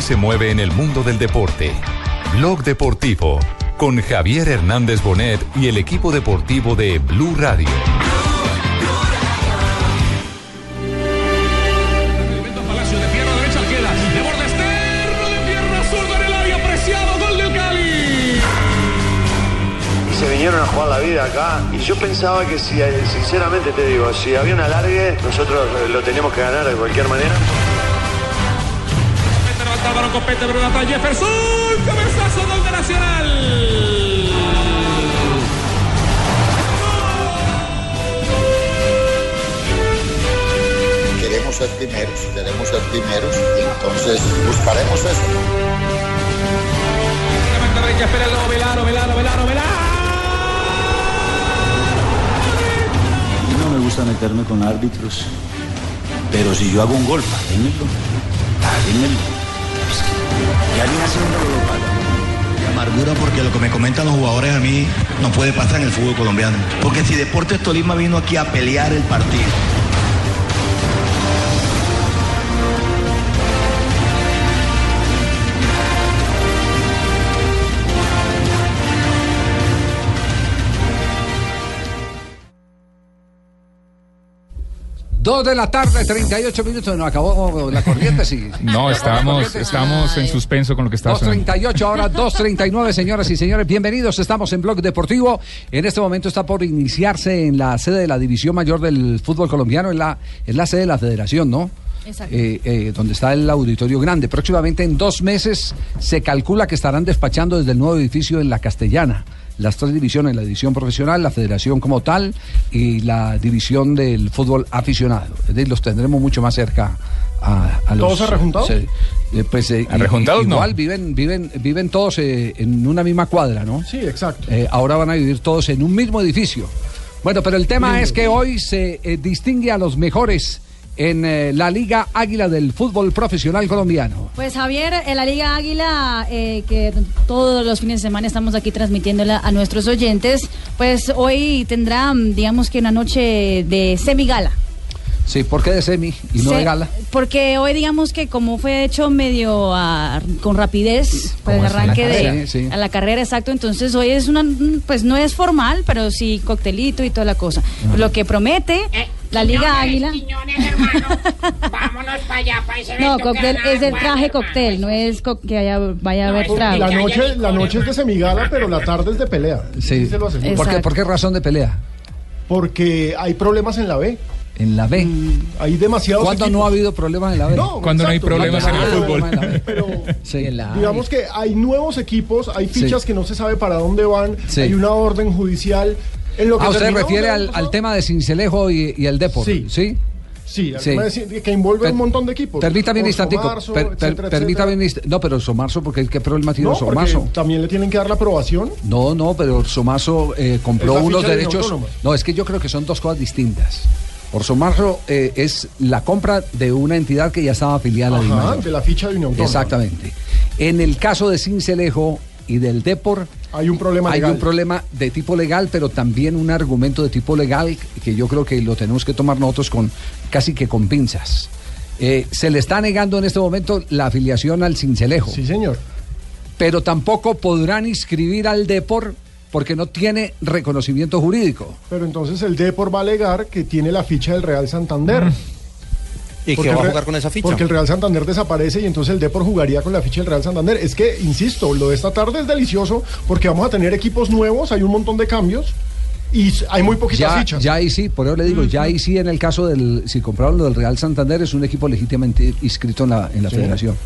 se mueve en el mundo del deporte. Blog Deportivo con Javier Hernández Bonet y el equipo deportivo de Blue Radio. Se vinieron a jugar la vida acá. Y yo pensaba que si, sinceramente te digo, si había un alargue, nosotros lo teníamos que ganar de cualquier manera. El balón. Copete. Pero Jefferson. Cabezazo. Gol de Nacional. queremos ser primeros, queremos ser primeros, entonces buscaremos eso. No me gusta meterme con árbitros, pero si yo hago un gol, páguenmelo. Páguenmelo. Amargura porque lo que me comentan los jugadores a mí no puede pasar en el fútbol colombiano. Porque si Deportes Tolima vino aquí a pelear el partido. Dos de la tarde, 38 minutos. No acabó la corriente, sí. No, estábamos, estábamos en suspenso con lo que estaba sonando. 2.38, ahora 2.39, señoras y señores. Bienvenidos, estamos en Blog Deportivo. En este momento está por iniciarse en la sede de la División Mayor del Fútbol Colombiano, en la, en la sede de la Federación, ¿no? Exacto. Eh, eh, donde está el auditorio grande. Próximamente, en dos meses, se calcula que estarán despachando desde el nuevo edificio en la Castellana. Las tres divisiones, la división profesional, la federación como tal y la división del fútbol aficionado. Es decir, los tendremos mucho más cerca a, a los... ¿Todos arrejuntados? Sí. Eh, pues, eh, y- ¿Arrejuntados no? Igual viven, viven, viven todos eh, en una misma cuadra, ¿no? Sí, exacto. Eh, ahora van a vivir todos en un mismo edificio. Bueno, pero el tema es que hoy se eh, distingue a los mejores en eh, la Liga Águila del fútbol profesional colombiano. Pues Javier, en la Liga Águila, eh, que todos los fines de semana estamos aquí transmitiéndola a nuestros oyentes, pues hoy tendrá, digamos que una noche de semigala. Sí, ¿por qué de semi y no Se- de gala? Porque hoy digamos que como fue hecho medio ah, con rapidez para el la arranque de carrera. Sí, sí. a la carrera, exacto, entonces hoy es una, pues no es formal, pero sí coctelito y toda la cosa. Lo que promete la Liga Águila. Vámonos para allá, para ese No, cóctel es el jugar, traje hermano. cóctel, no es co- que haya, vaya a haber es- trago. La noche, la noche es de semigala, pero la tarde es de pelea. Sí. se lo aseguro. ¿Por qué, Exacto. ¿Por qué razón de pelea? Porque hay problemas en la B. En la B. Hay demasiados. ¿Cuándo equipos. no ha habido problemas en la B? No, Cuando no hay exacto. problemas en el fútbol. en la B. Pero Sí. digamos que hay nuevos equipos, hay fichas Sí. que no se sabe para dónde van, Sí. hay una orden judicial. En lo que Ah, usted refiere al, al tema de Cincelejo y, y el Depor. Sí. ¿Sí? Sí, que envuelve Per- un montón de equipos. Permítame un instantico. Per- per- etcétera, permítame etcétera. No, pero Somarzo, porque ¿qué problema tiene No, Somarzo? también le tienen que dar la aprobación. No, no, pero Somazo eh, compró unos de derechos. No, es que yo creo que son dos cosas distintas. Orsomarzo eh, es la compra de una entidad que ya estaba afiliada a la de la ficha de Unión. Exactamente. En el caso de Cincelejo y del Depor, Hay un problema hay legal. un problema de tipo legal, pero también un argumento de tipo legal que yo creo que lo tenemos que tomar nosotros con casi que con pinzas. Eh, se le está negando en este momento la afiliación al Cincelejo. Sí, señor. pero tampoco podrán inscribir al Depor porque no tiene reconocimiento jurídico. Pero entonces el Depor va a alegar que tiene la ficha del Real Santander. ¿Y Porque que va a jugar con esa ficha? Porque el Real Santander desaparece y entonces el Depor jugaría con la ficha del Real Santander. Es que, insisto, lo de esta tarde es delicioso porque vamos a tener equipos nuevos, hay un montón de cambios y hay muy poquitas Ya, fichas. ya ahí sí, por eso le digo, ya ahí sí en el caso del, si compraron lo del Real Santander, es un equipo legítimamente inscrito en la, en la Sí. federación.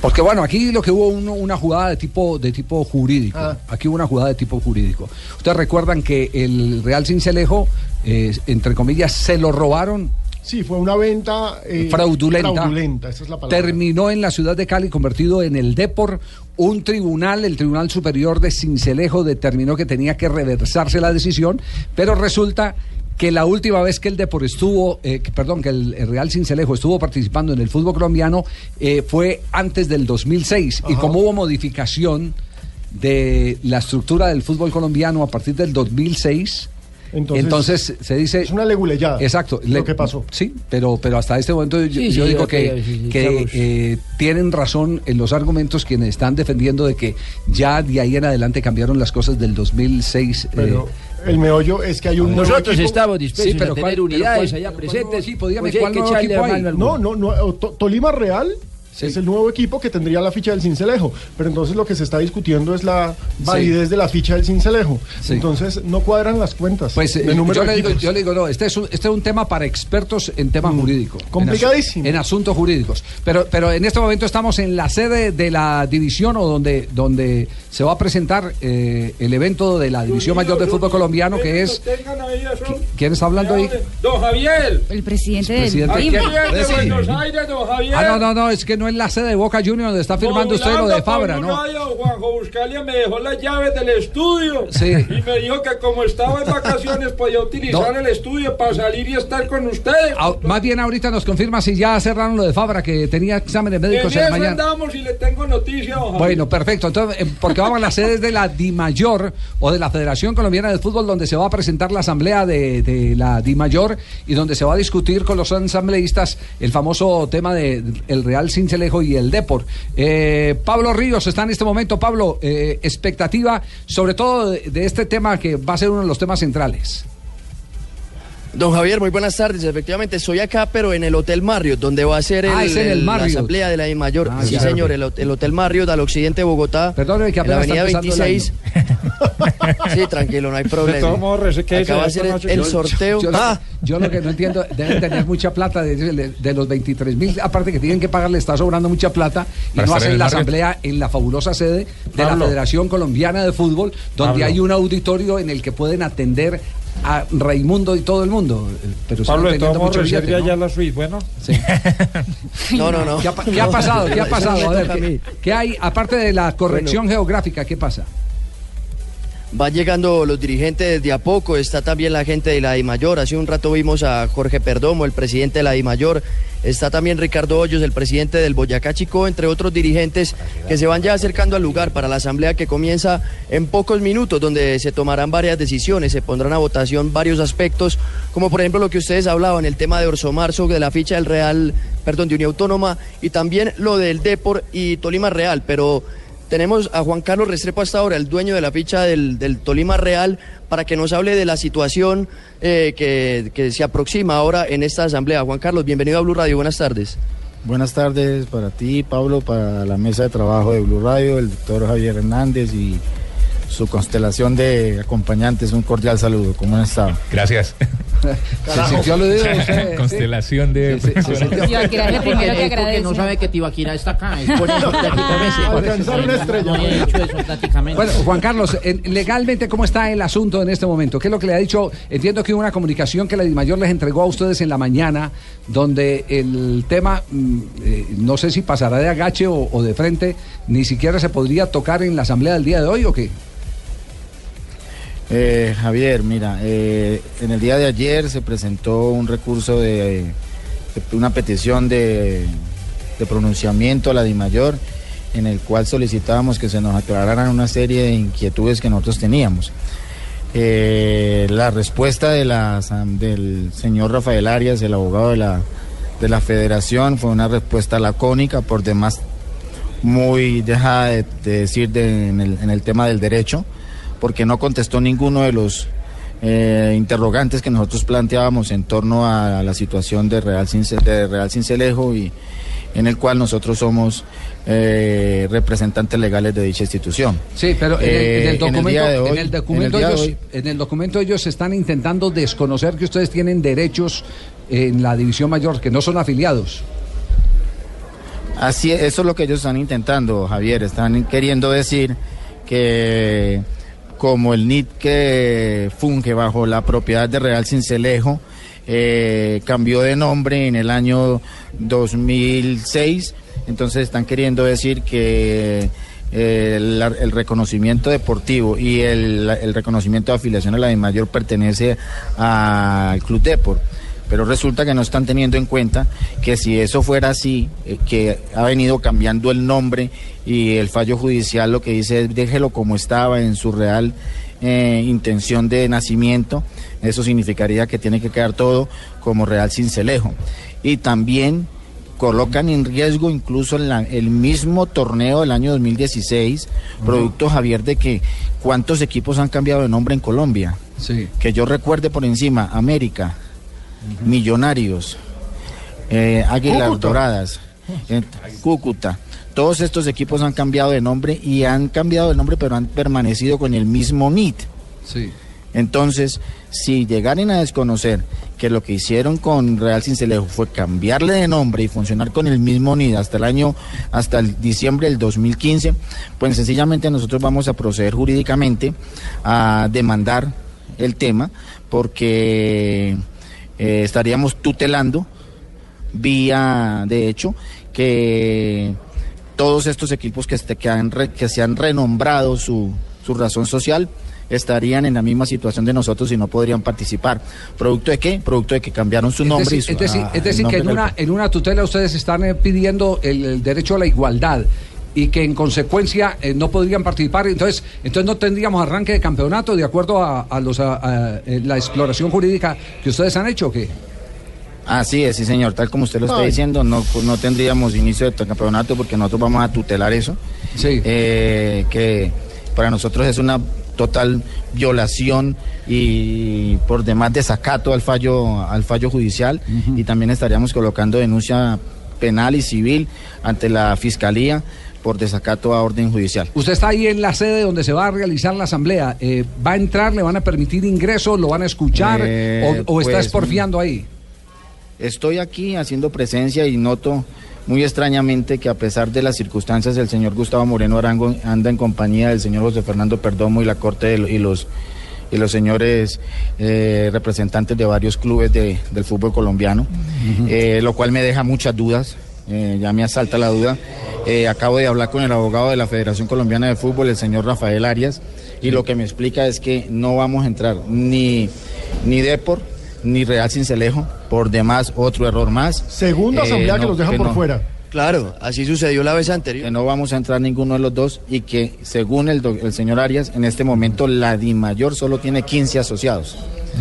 Porque bueno, aquí lo que hubo uno- una jugada de tipo, de tipo jurídico. Ah. Aquí hubo una jugada de tipo jurídico. Ustedes recuerdan que el Real Cincelejo, eh, entre comillas, se lo robaron Sí, fue una venta eh, fraudulenta, fraudulenta, esa es la palabra. terminó en la ciudad de Cali convertido en el Depor. Un tribunal, el Tribunal Superior de Cincelejo, determinó que tenía que reversarse la decisión, pero resulta que la última vez que el Depor estuvo, eh, que- perdón, que el, el Real Cincelejo estuvo participando en el fútbol colombiano eh, fue antes del 2006 y como hubo modificación de la estructura del fútbol colombiano a partir del 2006. Entonces, Entonces, se dice. Es una leguleyada. Exacto. lo que pasó. Sí, pero, pero hasta este momento yo, Sí, yo sí, digo ok, que, sí, sí, que, eh, tienen razón en los argumentos quienes están defendiendo de que ya de ahí en adelante cambiaron las cosas del 2006. eh, Pero el meollo es que hay un nuevo Nosotros equipo- estamos dispuestos Sí, pero a tener ¿cuál- pero unidades cuál- allá presentes. sí, pues dígame, Pues ¿cuál que nuevo equipo hay? No, no, no. To- Tolima Real es el nuevo equipo que tendría la ficha del Cincelejo. Pero entonces lo que se está discutiendo es la validez de la ficha del Cincelejo. Sí. Entonces no cuadran las cuentas. Pues eh, de número yo, de le digo, yo le digo, no, este es un, este es un tema para expertos en temas jurídicos. complicadísimo. En, asu- en asuntos jurídicos. Pero, pero en este momento estamos en la sede de la división o donde, donde se va a presentar eh, el evento de la División Mayor de Fútbol Colombiano, que es... ¿Quién está hablando ahí? Don Javier. El presidente del Presidente. Aquí Viva. viene de Sí. Buenos Aires, don Javier. Ah, no, no, no, es que no es la sede de Boca Juniors donde está firmando usted lo de Fabra, ¿no? Radio, Juanjo Buscalia me dejó las llaves del estudio. Sí. Y me dijo que como estaba en vacaciones podía utilizar No. el estudio para salir y estar con ustedes. Ah, Más bien ahorita nos confirma si ya cerraron lo de Fabra, que tenía exámenes En médicos en eso mañana. andamos y le tengo noticia, don Javier. Bueno, perfecto. Entonces, eh, porque vamos a las sedes de la DIMAYOR o de la Federación Colombiana de Fútbol, donde se va a presentar la asamblea de, de la DIMAYOR y donde se va a discutir con los asambleístas el famoso tema del el Real Cincelejo y el Depor. Eh, Pablo Ríos está en este momento. Pablo, eh, expectativa sobre todo de este tema que va a ser uno de los temas centrales. Don Javier, muy buenas tardes. Efectivamente, estoy acá, pero en el Hotel Marriott, donde va a ser el, Ah, es en el el- la asamblea de la I Mayor. Ah, sí, señor, el, hot- el Hotel Marriott al occidente de Bogotá. Perdóneme que en la avenida empezando el 26. sí, tranquilo, no hay problema. De todos modos, rece- ¿qué Acá va a ser el, el Yo- sorteo. Yo, Ah, yo lo que no entiendo, deben tener mucha plata de, de- de los 23 mil, aparte que tienen que pagar, le está sobrando mucha plata y Para no hacen la Marriott. asamblea en la fabulosa sede de la. Federación Colombiana de Fútbol, donde Pablo. hay un auditorio en el que pueden atender a Raimundo y todo el mundo. eh, Pero Pablo, de todos modos, ¿no? allá la suite, bueno. no, no, no. ¿Qué ha, pa- qué ha pasado? ¿Qué ha pasado? A ver, toca a ¿qué, mí. qué hay, aparte de la corrección geográfica, qué pasa? Van llegando los dirigentes de a poco, está también la gente de la DIMAYOR. Hace un rato vimos a Jorge Perdomo, el presidente de la DIMAYOR. Está también Ricardo Hoyos, el presidente del Boyacá Chico, entre otros dirigentes que se van ya acercando al lugar para la asamblea que comienza en pocos minutos, donde se tomarán varias decisiones, se pondrán a votación varios aspectos, como por ejemplo lo que ustedes hablaban, el tema de Orso Marzo, de la ficha del Real, perdón, de Unión Autónoma, y también lo del Depor y Tolima Real, pero tenemos a Juan Carlos Restrepo hasta ahora, el dueño de la ficha del, del Tolima Real, para que nos hable de la situación eh, que, que se aproxima ahora en esta asamblea. Juan Carlos, bienvenido a Blue Radio, buenas tardes. Buenas tardes para ti, Pablo, para la mesa de trabajo de Blue Radio, el doctor Javier Hernández y su constelación de acompañantes. Un cordial saludo. ¿Cómo han estado? Gracias. ¿Se sintió aludido usted? Constelación de. Es el primero que agradece. no sabe que Tibaquirá está acá. Es por eso prácticamente. Alcanzar una estrella. No he dicho eso prácticamente. Bueno, Juan Carlos, en- legalmente, ¿cómo está el asunto en este momento? ¿Qué es lo que le ha dicho? Entiendo que hubo una comunicación que la Mayor les entregó a ustedes en la mañana, donde el tema, mm, eh, no sé si pasará de agache o, o de frente, ni siquiera se podría tocar en la asamblea del día de hoy o qué. Eh, Javier, mira, eh, en el día de ayer se presentó un recurso de, de una petición de, pronunciamiento a la DIMAYOR en el cual solicitábamos que se nos aclararan una serie de inquietudes que nosotros teníamos. Eh, la respuesta de la, del señor Rafael Arias, el abogado de la, de la federación, fue una respuesta lacónica, por demás muy dejada de, de decir de- en, el, en el tema del derecho, porque no contestó ninguno de los eh, interrogantes que nosotros planteábamos en torno a, la situación de Real, Cince- de Real Cincelejo y en el cual nosotros somos eh, representantes legales de dicha institución. Sí, pero en el, en el documento, ellos, hoy- en el documento ellos están intentando desconocer que ustedes tienen derechos en la división mayor, que no son afiliados. Así es, eso es lo que ellos están intentando, Javier. Están queriendo decir que como el NIT que funge bajo la propiedad de Real Cincelejo, eh, cambió de nombre en el año 2006, entonces están queriendo decir que eh, el, reconocimiento deportivo y el, el reconocimiento de afiliación a la mayor pertenece al Club Deport pero resulta que no están teniendo en cuenta que si eso fuera así, eh, que ha venido cambiando el nombre y el fallo judicial lo que dice es déjelo como estaba en su real eh, intención de nacimiento, eso significaría que tiene que quedar todo como real cincelejo. Y también colocan en riesgo incluso en la- el mismo torneo del año 2016, producto Javier de que cuántos equipos han cambiado de nombre en Colombia. Sí. Que yo recuerde por encima, América, Millonarios, eh, Águilas Cúcuta. Doradas, eh, Cúcuta. Todos estos equipos han cambiado de nombre y han cambiado de nombre, pero han permanecido con el mismo NIT. Sí. Entonces, si llegaran a desconocer que lo que hicieron con Real Cincelejo fue cambiarle de nombre y funcionar con el mismo NID hasta el año, hasta el diciembre del 2015, pues sencillamente nosotros vamos a proceder jurídicamente a demandar el tema porque eh, estaríamos tutelando vía, de hecho, que todos estos equipos que, este- que, han re- que se han renombrado su, su razón social estarían en la misma situación de nosotros y no podrían participar. ¿Producto de qué? Producto de que cambiaron su Es nombre. decir, y su- es decir, ah, es decir que en una, en una tutela ustedes están eh, pidiendo el, el derecho a la igualdad y que en consecuencia eh, no podrían participar. Entonces, entonces no tendríamos arranque de campeonato de acuerdo a, a los, a- a, eh, la exploración jurídica que ustedes han hecho. ¿o qué? Así es, sí señor, tal como usted lo está diciendo, no, no tendríamos inicio de campeonato porque nosotros vamos a tutelar eso. Eh, que para nosotros es una total violación y por demás desacato al fallo, al fallo judicial y también estaríamos colocando denuncia penal y civil ante la fiscalía por desacato a orden judicial. Usted está ahí en la sede donde se va a realizar la asamblea. Eh, ¿Va a entrar? ¿Le van a permitir ingreso? ¿Lo van a escuchar? Eh, ¿O, o está pues, esporfiando ahí? Estoy aquí haciendo presencia y noto muy extrañamente que a pesar de las circunstancias el señor Gustavo Moreno Arango anda en compañía del señor José Fernando Perdomo y la corte de y los y los señores eh, representantes de varios clubes de- del fútbol colombiano, eh, lo cual me deja muchas dudas, eh, ya me asalta la duda. Eh, acabo de hablar con el abogado de la Federación Colombiana de Fútbol, el señor Rafael Arias, y lo que me explica es que no vamos a entrar ni, ni Depor ni Real Cincelejo, por demás otro error más. Segunda Eh, asamblea que los dejan por no. fuera. Claro, así sucedió la vez anterior. Que no vamos a entrar ninguno de los dos y que según el, doc- el señor Arias, en este momento la DIMAYOR solo tiene 15 asociados.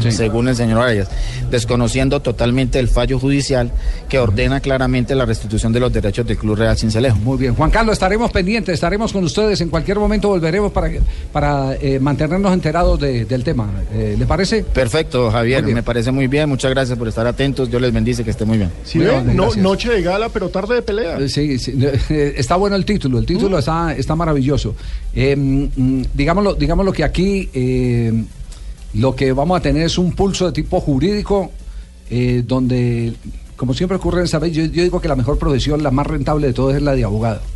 Según el señor Arias, desconociendo totalmente el fallo judicial que ordena claramente la restitución de los derechos del Club Real Cincelejo. Muy bien, Juan Carlos, estaremos pendientes, estaremos con ustedes. En cualquier momento volveremos para, para eh, mantenernos enterados de- del tema. Eh, ¿Le parece? Perfecto, Javier, me parece muy bien. Muchas gracias por estar atentos. Dios les bendice, que esté muy bien. Muy bien, no- noche de gala, pero tarde de pelea. Eh, Sí, sí, eh, está bueno el título, el título está, está maravilloso. Eh, mm, digámoslo, digámoslo que aquí eh, lo que vamos a tener es un pulso de tipo jurídico, eh, donde, como siempre ocurre en vez, yo, yo digo que la mejor profesión, la más rentable de todas es la de abogado.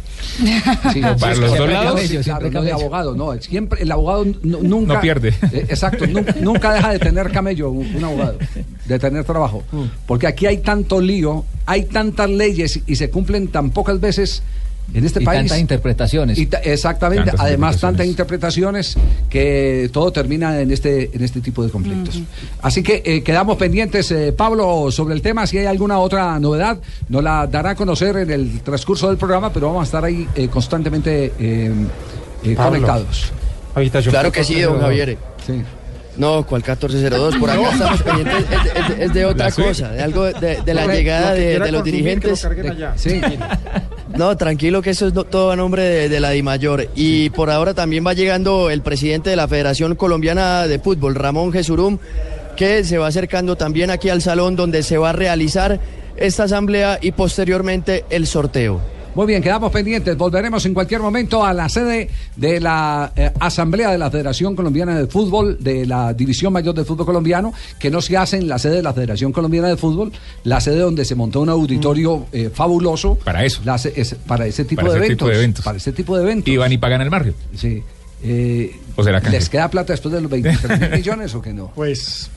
Sí, Para sí, los dos lados. no de abogado, no. Siempre el abogado nu- nunca. No pierde. Eh, exacto, nu- nunca deja de tener camello un, un abogado, de tener trabajo. Porque aquí hay tanto lío, hay tantas leyes y se cumplen tan pocas veces en este Y país. tantas interpretaciones. Y ta- exactamente, Tantas además tantas interpretaciones que todo termina en este, en este tipo de conflictos. Así que eh, quedamos pendientes, eh, Pablo, sobre el tema. Si hay alguna otra novedad, nos la dará a conocer en el transcurso del programa, pero vamos a estar ahí eh, constantemente eh, eh, conectados. Claro que sí, don Javier. Sí. No, ¿cuál 1402? Por acá estamos pendientes, es, de- es de- es de otra cosa, de algo de, de la que- llegada que de, los que lo dirigentes. allá. Sí. No, tranquilo que eso es do- todo a nombre de, de la DIMAYOR. Y por ahora también va llegando el presidente de la Federación Colombiana de Fútbol, Ramón Jesurum, que se va acercando también aquí al salón donde se va a realizar esta asamblea y posteriormente el sorteo. Muy bien, quedamos pendientes. Volveremos en cualquier momento a la sede de la eh, Asamblea de la Federación Colombiana de Fútbol, de la División Mayor de Fútbol Colombiano, que no se hace en la sede de la Federación Colombiana de Fútbol, la sede donde se montó un auditorio eh, fabuloso. Para eso. para ese tipo, Para de, ese eventos, tipo de eventos. Para ese tipo de eventos. Y van y pagan el barrio. Sí. Eh, ¿O será canje? ¿Les queda plata después de los 23 mil millones o que no? Pues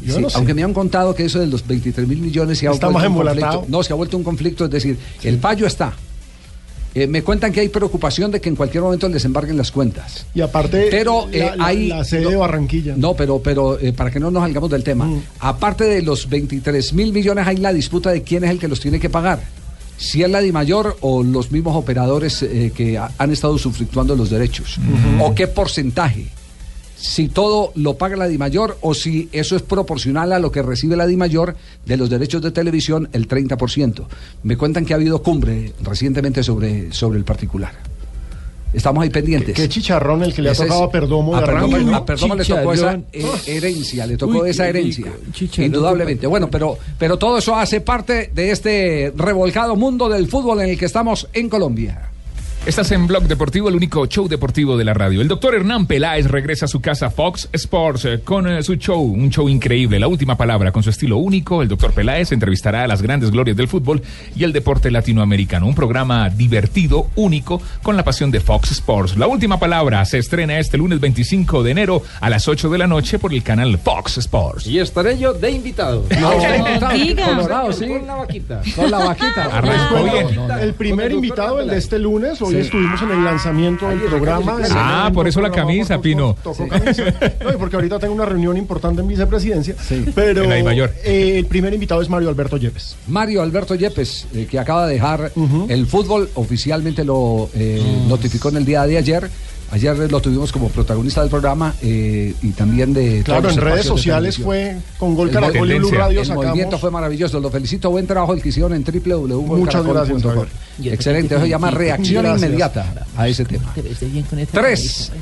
Yo Sí, no sé. Aunque me han contado que eso de los 23 mil millones se ha vuelto un embolatado. conflicto. No, se ha vuelto un conflicto, es decir, el fallo está. Eh, me cuentan que hay preocupación de que en cualquier momento les embarguen las cuentas. Y aparte, Pero eh, la- hay la sede de Barranquilla. No, pero, pero eh, para que no nos salgamos del tema, aparte de los 23 mil millones hay la disputa de quién es el que los tiene que pagar. Si es la DIMAYOR o los mismos operadores eh, que ha- han estado sufrituando los derechos. ¿O qué porcentaje? Si todo lo paga la DIMAYOR o si eso es proporcional a lo que recibe la DIMAYOR de los derechos de televisión, el 30%. Me cuentan que ha habido cumbre recientemente sobre, sobre el particular. Estamos ahí pendientes. Qué chicharrón el que le ha Ese tocado a Perdomo a Perdomo, ¿no? a Perdomo le tocó esa herencia, le tocó Uy, esa herencia. Indudablemente. Bueno, pero, pero todo eso hace parte de este revolcado mundo del fútbol en el que estamos en Colombia. Estás en Blog Deportivo, el único show deportivo de la radio. El doctor Hernán Peláez regresa a su casa Fox Sports eh, con eh, su show, un show increíble, la última palabra, con su estilo único. El doctor Peláez entrevistará a las grandes glorias del fútbol y el deporte latinoamericano. Un programa divertido, único, con la pasión de Fox Sports. La última palabra se estrena este lunes 25 de enero a las 8 de la noche por el canal Fox Sports. Y estaré yo de invitado. No, diga. Colorado, sí. Con la vaquita. Con la vaquita. Arrancó bien. El primer invitado, el de este lunes, hoy Sí. estuvimos en el lanzamiento del programa. Ah, por eso la camisa, Pino. Tocó camisa. No, y porque ahorita tengo una reunión importante en vicepresidencia. Pero En la DIMAYOR. eh, el primer invitado es Mario Alberto Yepes. Mario Alberto Yepes, eh, que acaba de dejar el fútbol, oficialmente lo eh, notificó en el día de ayer. Ayer lo tuvimos como protagonista del programa eh, y también de. Claro, en redes sociales fue con Gol Caracol y Blue tendencia. Radio El sacamos. movimiento fue maravilloso. Lo felicito. Buen trabajo el que hicieron en Muchas gracias, www.caracol.com. Javier. Excelente. Eso se llama reacción Gracias. inmediata a ese tema. Te esta Tres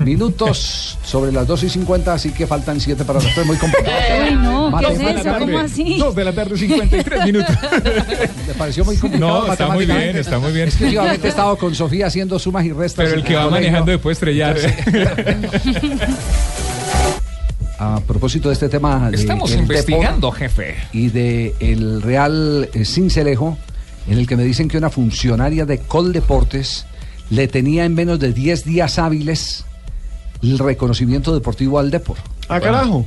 minutos sobre las 2 y 50, así que faltan 7 para las 3. Muy complicado. Uy, no, ¿qué es eso? ¿Cómo así? Dos de la tarde, 53 minutos. Me pareció muy complicado. No, está muy bien, está muy bien. Es que últimamente he estado con Sofía haciendo sumas y restas. Pero el que va colegio. Después estrellar. A propósito de este tema. Estamos investigando, jefe. Y de el Real eh, Cincelejo, en el que me dicen que una funcionaria de Coldeportes le tenía en menos de 10 días hábiles el reconocimiento deportivo al Depor. Ah, carajo.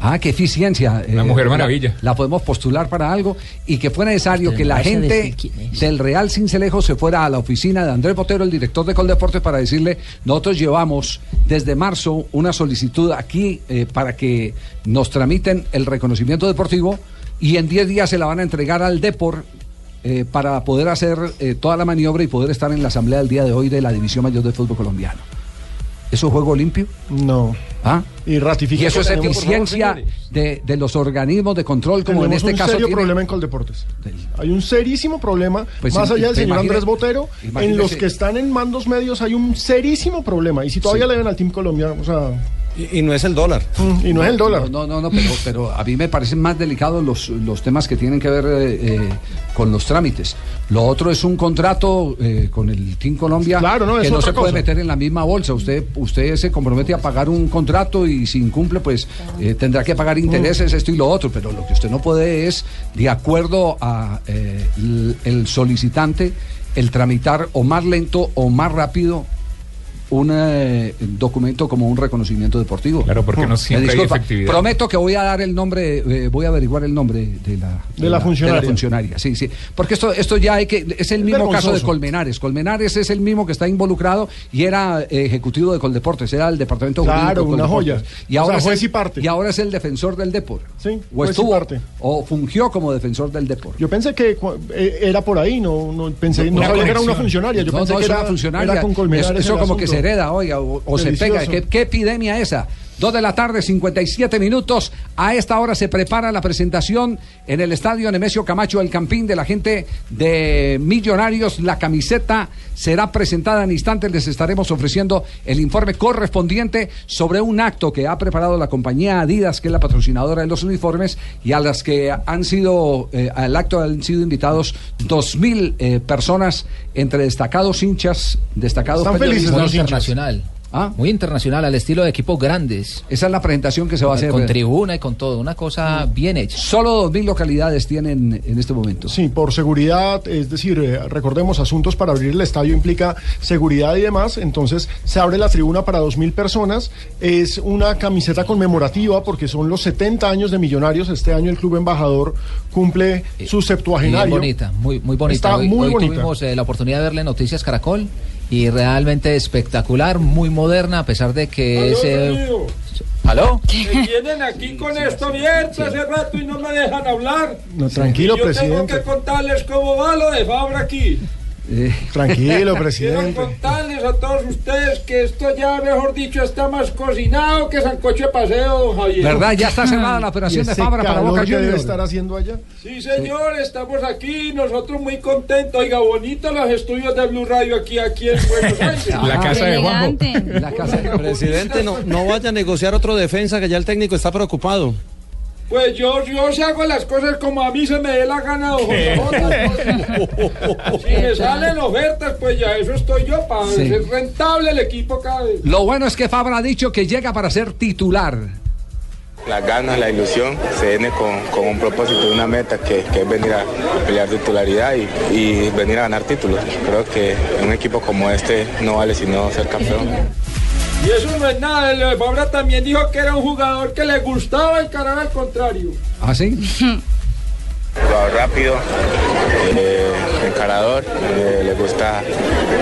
Ah, qué eficiencia. La Mujer la- Maravilla. La, podemos postular para algo y que fue necesario que la gente del Real Cincelejo se fuera a la oficina de Andrés Botero, el director de Coldeportes, para decirle, nosotros llevamos desde marzo una solicitud aquí eh, para que nos tramiten el reconocimiento deportivo y en 10 días se la van a entregar al Depor eh, para poder hacer eh, toda la maniobra y poder estar en la asamblea del día de hoy de la División Mayor de Fútbol Colombiano. ¿Eso es juego limpio? No. ¿Ah? Y ratifica Y eso es tenemos, favor, eficiencia señores. de, de los organismos de control, como en Tenemos este un caso. serio tiene- problema en Coldeportes. Hay un serísimo problema, Pues más allá del señor imagine- Andrés Botero, en imagínese- los que están en mandos medios hay un serísimo problema. Y si todavía Sí. le ven al Team Colombia, o sea... Y, no es el dólar. y no es el dólar. No, no, no, pero, pero a mí me parecen más delicados los, los temas que tienen que ver eh, eh, con los trámites. Lo otro es un contrato eh, con el Team Colombia Claro, no, que es no se puede meter en la misma bolsa. Usted, usted se compromete a pagar un contrato y si incumple, pues eh, tendrá que pagar intereses, esto y lo otro. Pero lo que usted no puede es, de acuerdo a eh, el, el solicitante, el tramitar o más lento o más rápido un eh, documento como un reconocimiento deportivo. Claro, porque no Me siempre hay efectividad. Prometo que voy a dar el nombre, eh, voy a averiguar el nombre de la, De la funcionaria. funcionaria, Sí, sí. Porque esto, esto ya hay que. Es el mismo caso de. Colmenares. Colmenares es el mismo que está involucrado y era eh, ejecutivo de Coldeportes, era el departamento Claro, jurídico de una joya. Y O ahora sea, es juez y parte. y ahora es el defensor del Depor. Sí, O juez y estuvo, parte. o fungió como defensor del Depor. Yo pensé que era por ahí, no, no pensé, no, Una sabía que era una funcionaria. Yo No, pensé no, que era, una funcionaria. era con Colmenares Eso, como que se. Hereda, oiga, o, o se pega. ¿Qué, qué epidemia esa? Dos de la tarde, 57 minutos. A esta hora se prepara la presentación en el estadio Nemesio Camacho del Campín de la gente de Millonarios. La camiseta será presentada en instantes. Les estaremos ofreciendo el informe correspondiente sobre un acto que ha preparado la compañía Adidas, que es la patrocinadora de los uniformes, y a las que han sido, eh, al acto han sido invitados 2.000 eh, personas entre destacados hinchas, destacados Están felices, hinchas. Internacional. Muy internacional, al estilo de equipos grandes. Esa es la presentación que se va a hacer. Con tribuna y con todo, una cosa bien hecha. Solo 2.000 localidades tienen en este momento. Sí, por seguridad, es decir, eh, recordemos, asuntos para abrir el estadio implica seguridad y demás, entonces se abre la tribuna para 2.000 personas, es una camiseta conmemorativa porque son los 70 años de Millonarios, este año el Club Embajador cumple su septuagenario. Muy bonita, muy, muy bonita. Está hoy muy hoy bonita. tuvimos eh, la oportunidad de verle Noticias Caracol y realmente espectacular, muy moderna, a pesar de que es... ¿Aló? Me tienen aquí con esto abierto hace rato y no me dejan hablar. No, tranquilo, Y yo tengo presidente. que contarles cómo va lo de Fabra aquí. Tranquilo, Quiero presidente. contarles a todos ustedes que esto ya, mejor dicho, está más cocinado que sancocho de paseo, don Javier. ¿Verdad? Ya está cerrada la operación ¿Y de Fabra para Boca que debe Juniors. estar haciendo allá? Sí, señor, estamos aquí, nosotros muy contentos. Oiga, bonito los estudios de Blue Radio aquí, aquí en Buenos Aires. La casa de Juanjo. La casa Presidente, no, no vaya a negociar otro defensa que ya el técnico está preocupado. Pues yo, yo si hago las cosas como a mí se me dé la gana, don José J. Si me salen ofertas, pues ya eso estoy yo, para Sí. ser rentable el equipo cada vez. Lo bueno es que Fabra ha dicho que llega para ser titular. Las ganas, la ilusión, se viene con, con un propósito, una meta que, que es venir a pelear titularidad y, y venir a ganar títulos. Creo que un equipo como este no vale sino ser campeón. Y eso no es nada, el de Fabra también dijo que era un jugador que le gustaba encarar al contrario. ¿Ah, sí? Jugador rápido, eh, encarador, eh, le gusta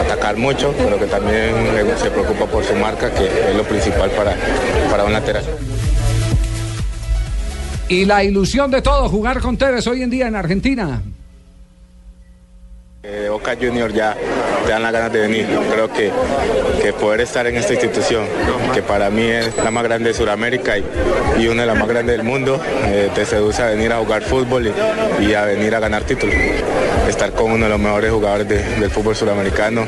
atacar mucho, pero que también se preocupa por su marca, que es lo principal para, para un lateral. Y la ilusión de todo, jugar con Tevez hoy en día en Argentina. Eh, Boca Junior ya te dan las ganas de venir. Creo que, que poder estar en esta institución, que para mí es la más grande de Sudamérica y, y una de las más grandes del mundo, eh, te seduce a venir a jugar fútbol y, y a venir a ganar títulos. Estar con uno de los mejores jugadores de- del fútbol sudamericano,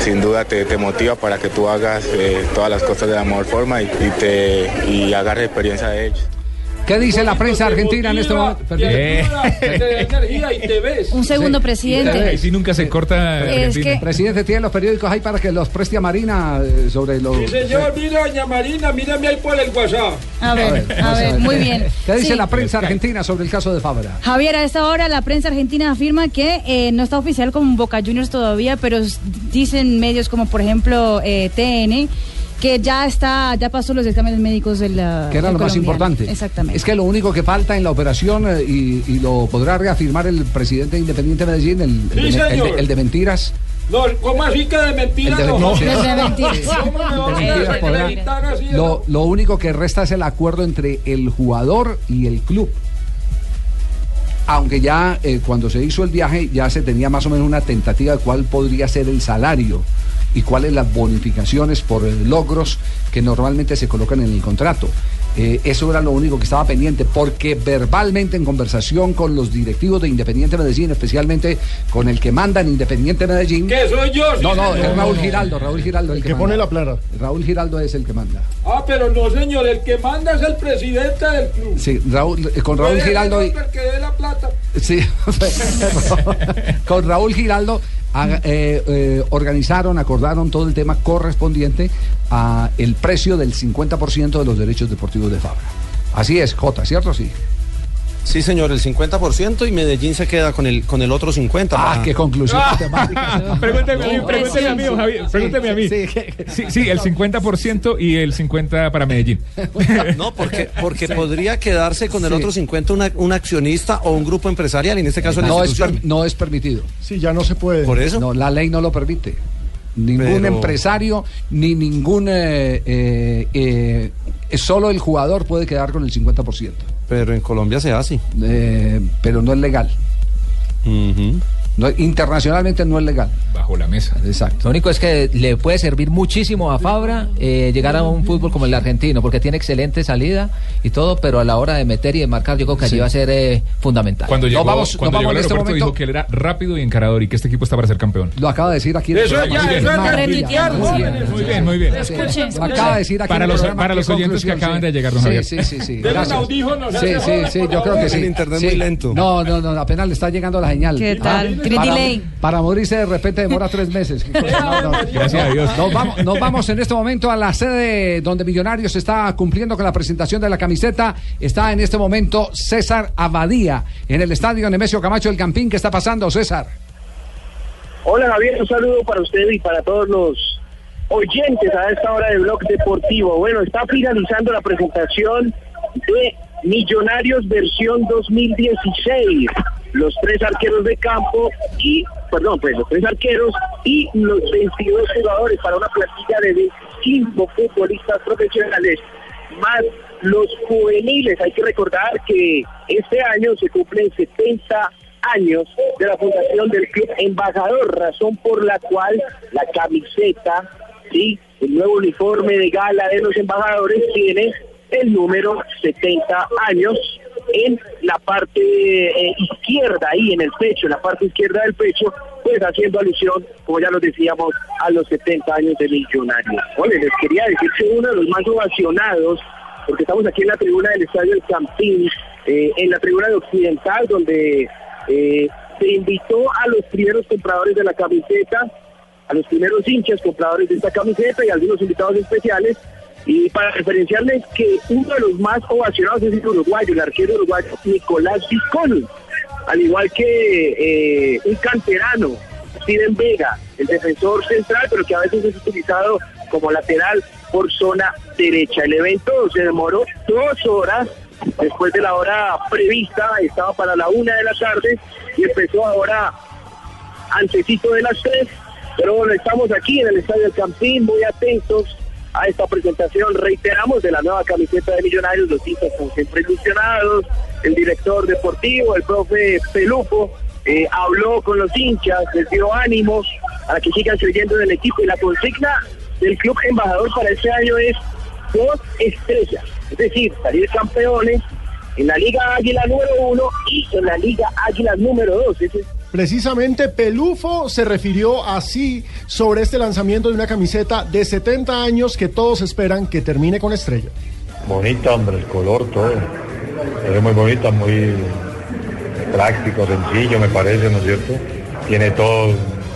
sin duda te, te motiva para que tú hagas eh, todas las cosas de la mejor forma y, y te, y agarres experiencia de ellos. ¿Qué dice la prensa argentina en este momento? Te ayuda, te da energía y te ves. Un segundo, presidente. Y si nunca se corta Es Argentina. que- Presidente, tiene los periódicos ahí para que los preste a Marina eh, sobre los... Sí, señor, mira, doña Marina, mírame ahí por el WhatsApp. A ver, a ver, muy bien. ¿Qué dice Sí. la prensa argentina sobre el caso de Fabra? Javier, a esta hora la prensa argentina afirma que eh, no está oficial con Boca Juniors todavía, pero dicen medios como por ejemplo eh, TN que ya está, ya pasó los exámenes médicos de la Que era del lo más importante. Exactamente. Es que lo único que falta en la operación, eh, y, y lo podrá reafirmar el presidente de Independiente Medellín, el, el Sí, de, el de- señor. el de mentiras. No, ¿cómo así que de mentiras? El de- no, no. El de mentiras. ¿Cómo me van a mentiras podrá- desacreditar así de lo único que resta es el acuerdo entre el jugador y el club. Aunque ya eh, cuando se hizo el viaje ya se tenía más o menos una tentativa de cuál podría ser el salario y cuáles las bonificaciones por logros que normalmente se colocan en el contrato. Eh, eso era lo único que estaba pendiente, porque verbalmente en conversación con los directivos de Independiente Medellín, especialmente con el que manda en Independiente Medellín. ¿Qué soy yo? Sí, No, no, es Raúl Giraldo, Raúl Giraldo el, que, pone la plata. Raúl Giraldo es el que manda. Ah, pero no, señor, el que manda es el presidente del club. Sí, Raúl, eh, con Raúl Giraldo y, El que dé la plata. Sí, con Raúl Giraldo eh, eh, organizaron, acordaron todo el tema correspondiente a el precio del 50% de los derechos deportivos de Fabra. Así es, Jota, ¿cierto? Sí. Sí, señor, el 50% y Medellín se queda con el, con el otro 50%. Ah, qué conclusión Ah, Pregúnteme a mí, pregúnteme a mí, Javier, pregúnteme a mí. Sí, sí, el 50% y el 50% para Medellín. No, porque, porque podría quedarse con el otro 50 una- un accionista o un grupo empresarial, en este caso la No es, per- no es permitido. Sí, ya no se puede. Por eso. No, la ley no lo permite. Ningún Pero- empresario ni ningún... eh, eh, eh, solo el jugador puede quedar con el 50%. Pero en Colombia se hace. Eh, pero no es legal. No, internacionalmente no es legal. Bajo la mesa. Exacto. Lo único es que le puede servir muchísimo a Fabra eh, llegar a un fútbol como el argentino, porque tiene excelente salida y todo, pero a la hora de meter y de marcar, yo creo que allí Sí. va a ser eh, fundamental. Cuando llegó, vamos- cuando llegó al vamos en este aeropuerto dijo momento- que él era rápido y encarador y que este equipo está para ser campeón. Lo acaba de decir aquí. Eso ya, Muy bien. Muy bien. Muy bien. Escuchen, Lo acaba de decir aquí Para los- para los oyentes que acaban sí. de llegar, don Sí, Javier. sí, sí, sí. Sí, sí, sí, por yo creo que sí. El internet Sí. muy lento. No, no, no, apenas le está llegando la señal. ¿Qué Ah, tal? Para, para morirse de repente demora tres meses. No, no. Gracias a Dios. Nos vamos, nos vamos en este momento a la sede donde Millonarios está cumpliendo con la presentación de la camiseta. Está en este momento César Abadía en el estadio Nemesio Camacho del Campín. ¿Qué está pasando, César? Hola Javier, un saludo para usted y para todos los oyentes a esta hora de Blog Deportivo. Bueno, está finalizando la presentación de Millonarios versión 2016. Los tres arqueros de campo y, perdón, pues los tres arqueros y los 22 jugadores para una plantilla de 25 futbolistas profesionales, más los juveniles. Hay que recordar que este año se cumplen 70 años de la fundación del Club Embajador, razón por la cual la camiseta, sí, el nuevo uniforme de gala de los embajadores tiene el número 70 años en la parte eh, izquierda, ahí en el pecho, en la parte izquierda del pecho, pues haciendo alusión, como ya lo decíamos, a los 70 años de Millonarios. Oye, les quería decir que uno de los más ovacionados, porque estamos aquí en la tribuna del Estadio del Campín, eh, en la tribuna de Occidental, donde eh, se invitó a los primeros compradores de la camiseta, a los primeros hinchas compradores de esta camiseta y algunos invitados especiales. Y para referenciarles que uno de los más ovacionados es el uruguayo, el arquero uruguayo Nicolás Visconi, al igual que eh, un canterano, Steven Vega, el defensor central, pero que a veces es utilizado como lateral por zona derecha. El evento se demoró dos horas después de la hora prevista, estaba para la una de la tarde y empezó ahora antecito de las tres. Pero bueno, estamos aquí en el Estadio del Campín, muy atentos a esta presentación, reiteramos, de la nueva camiseta de Millonarios, los hinchas están siempre ilusionados, el director deportivo, el profe Pelupo, eh, habló con los hinchas, les dio ánimos para que sigan creyendo en el equipo y la consigna del club embajador para este año es dos estrellas, es decir, salir campeones en la Liga Águila número uno y en la Liga Águila número dos. Precisamente Pelufo se refirió así sobre este lanzamiento de una camiseta de 70 años que todos esperan que termine con estrella. Bonita, hombre, el color, todo. Es muy bonita, muy práctico, sencillo, me parece, ¿no es cierto? Tiene todo,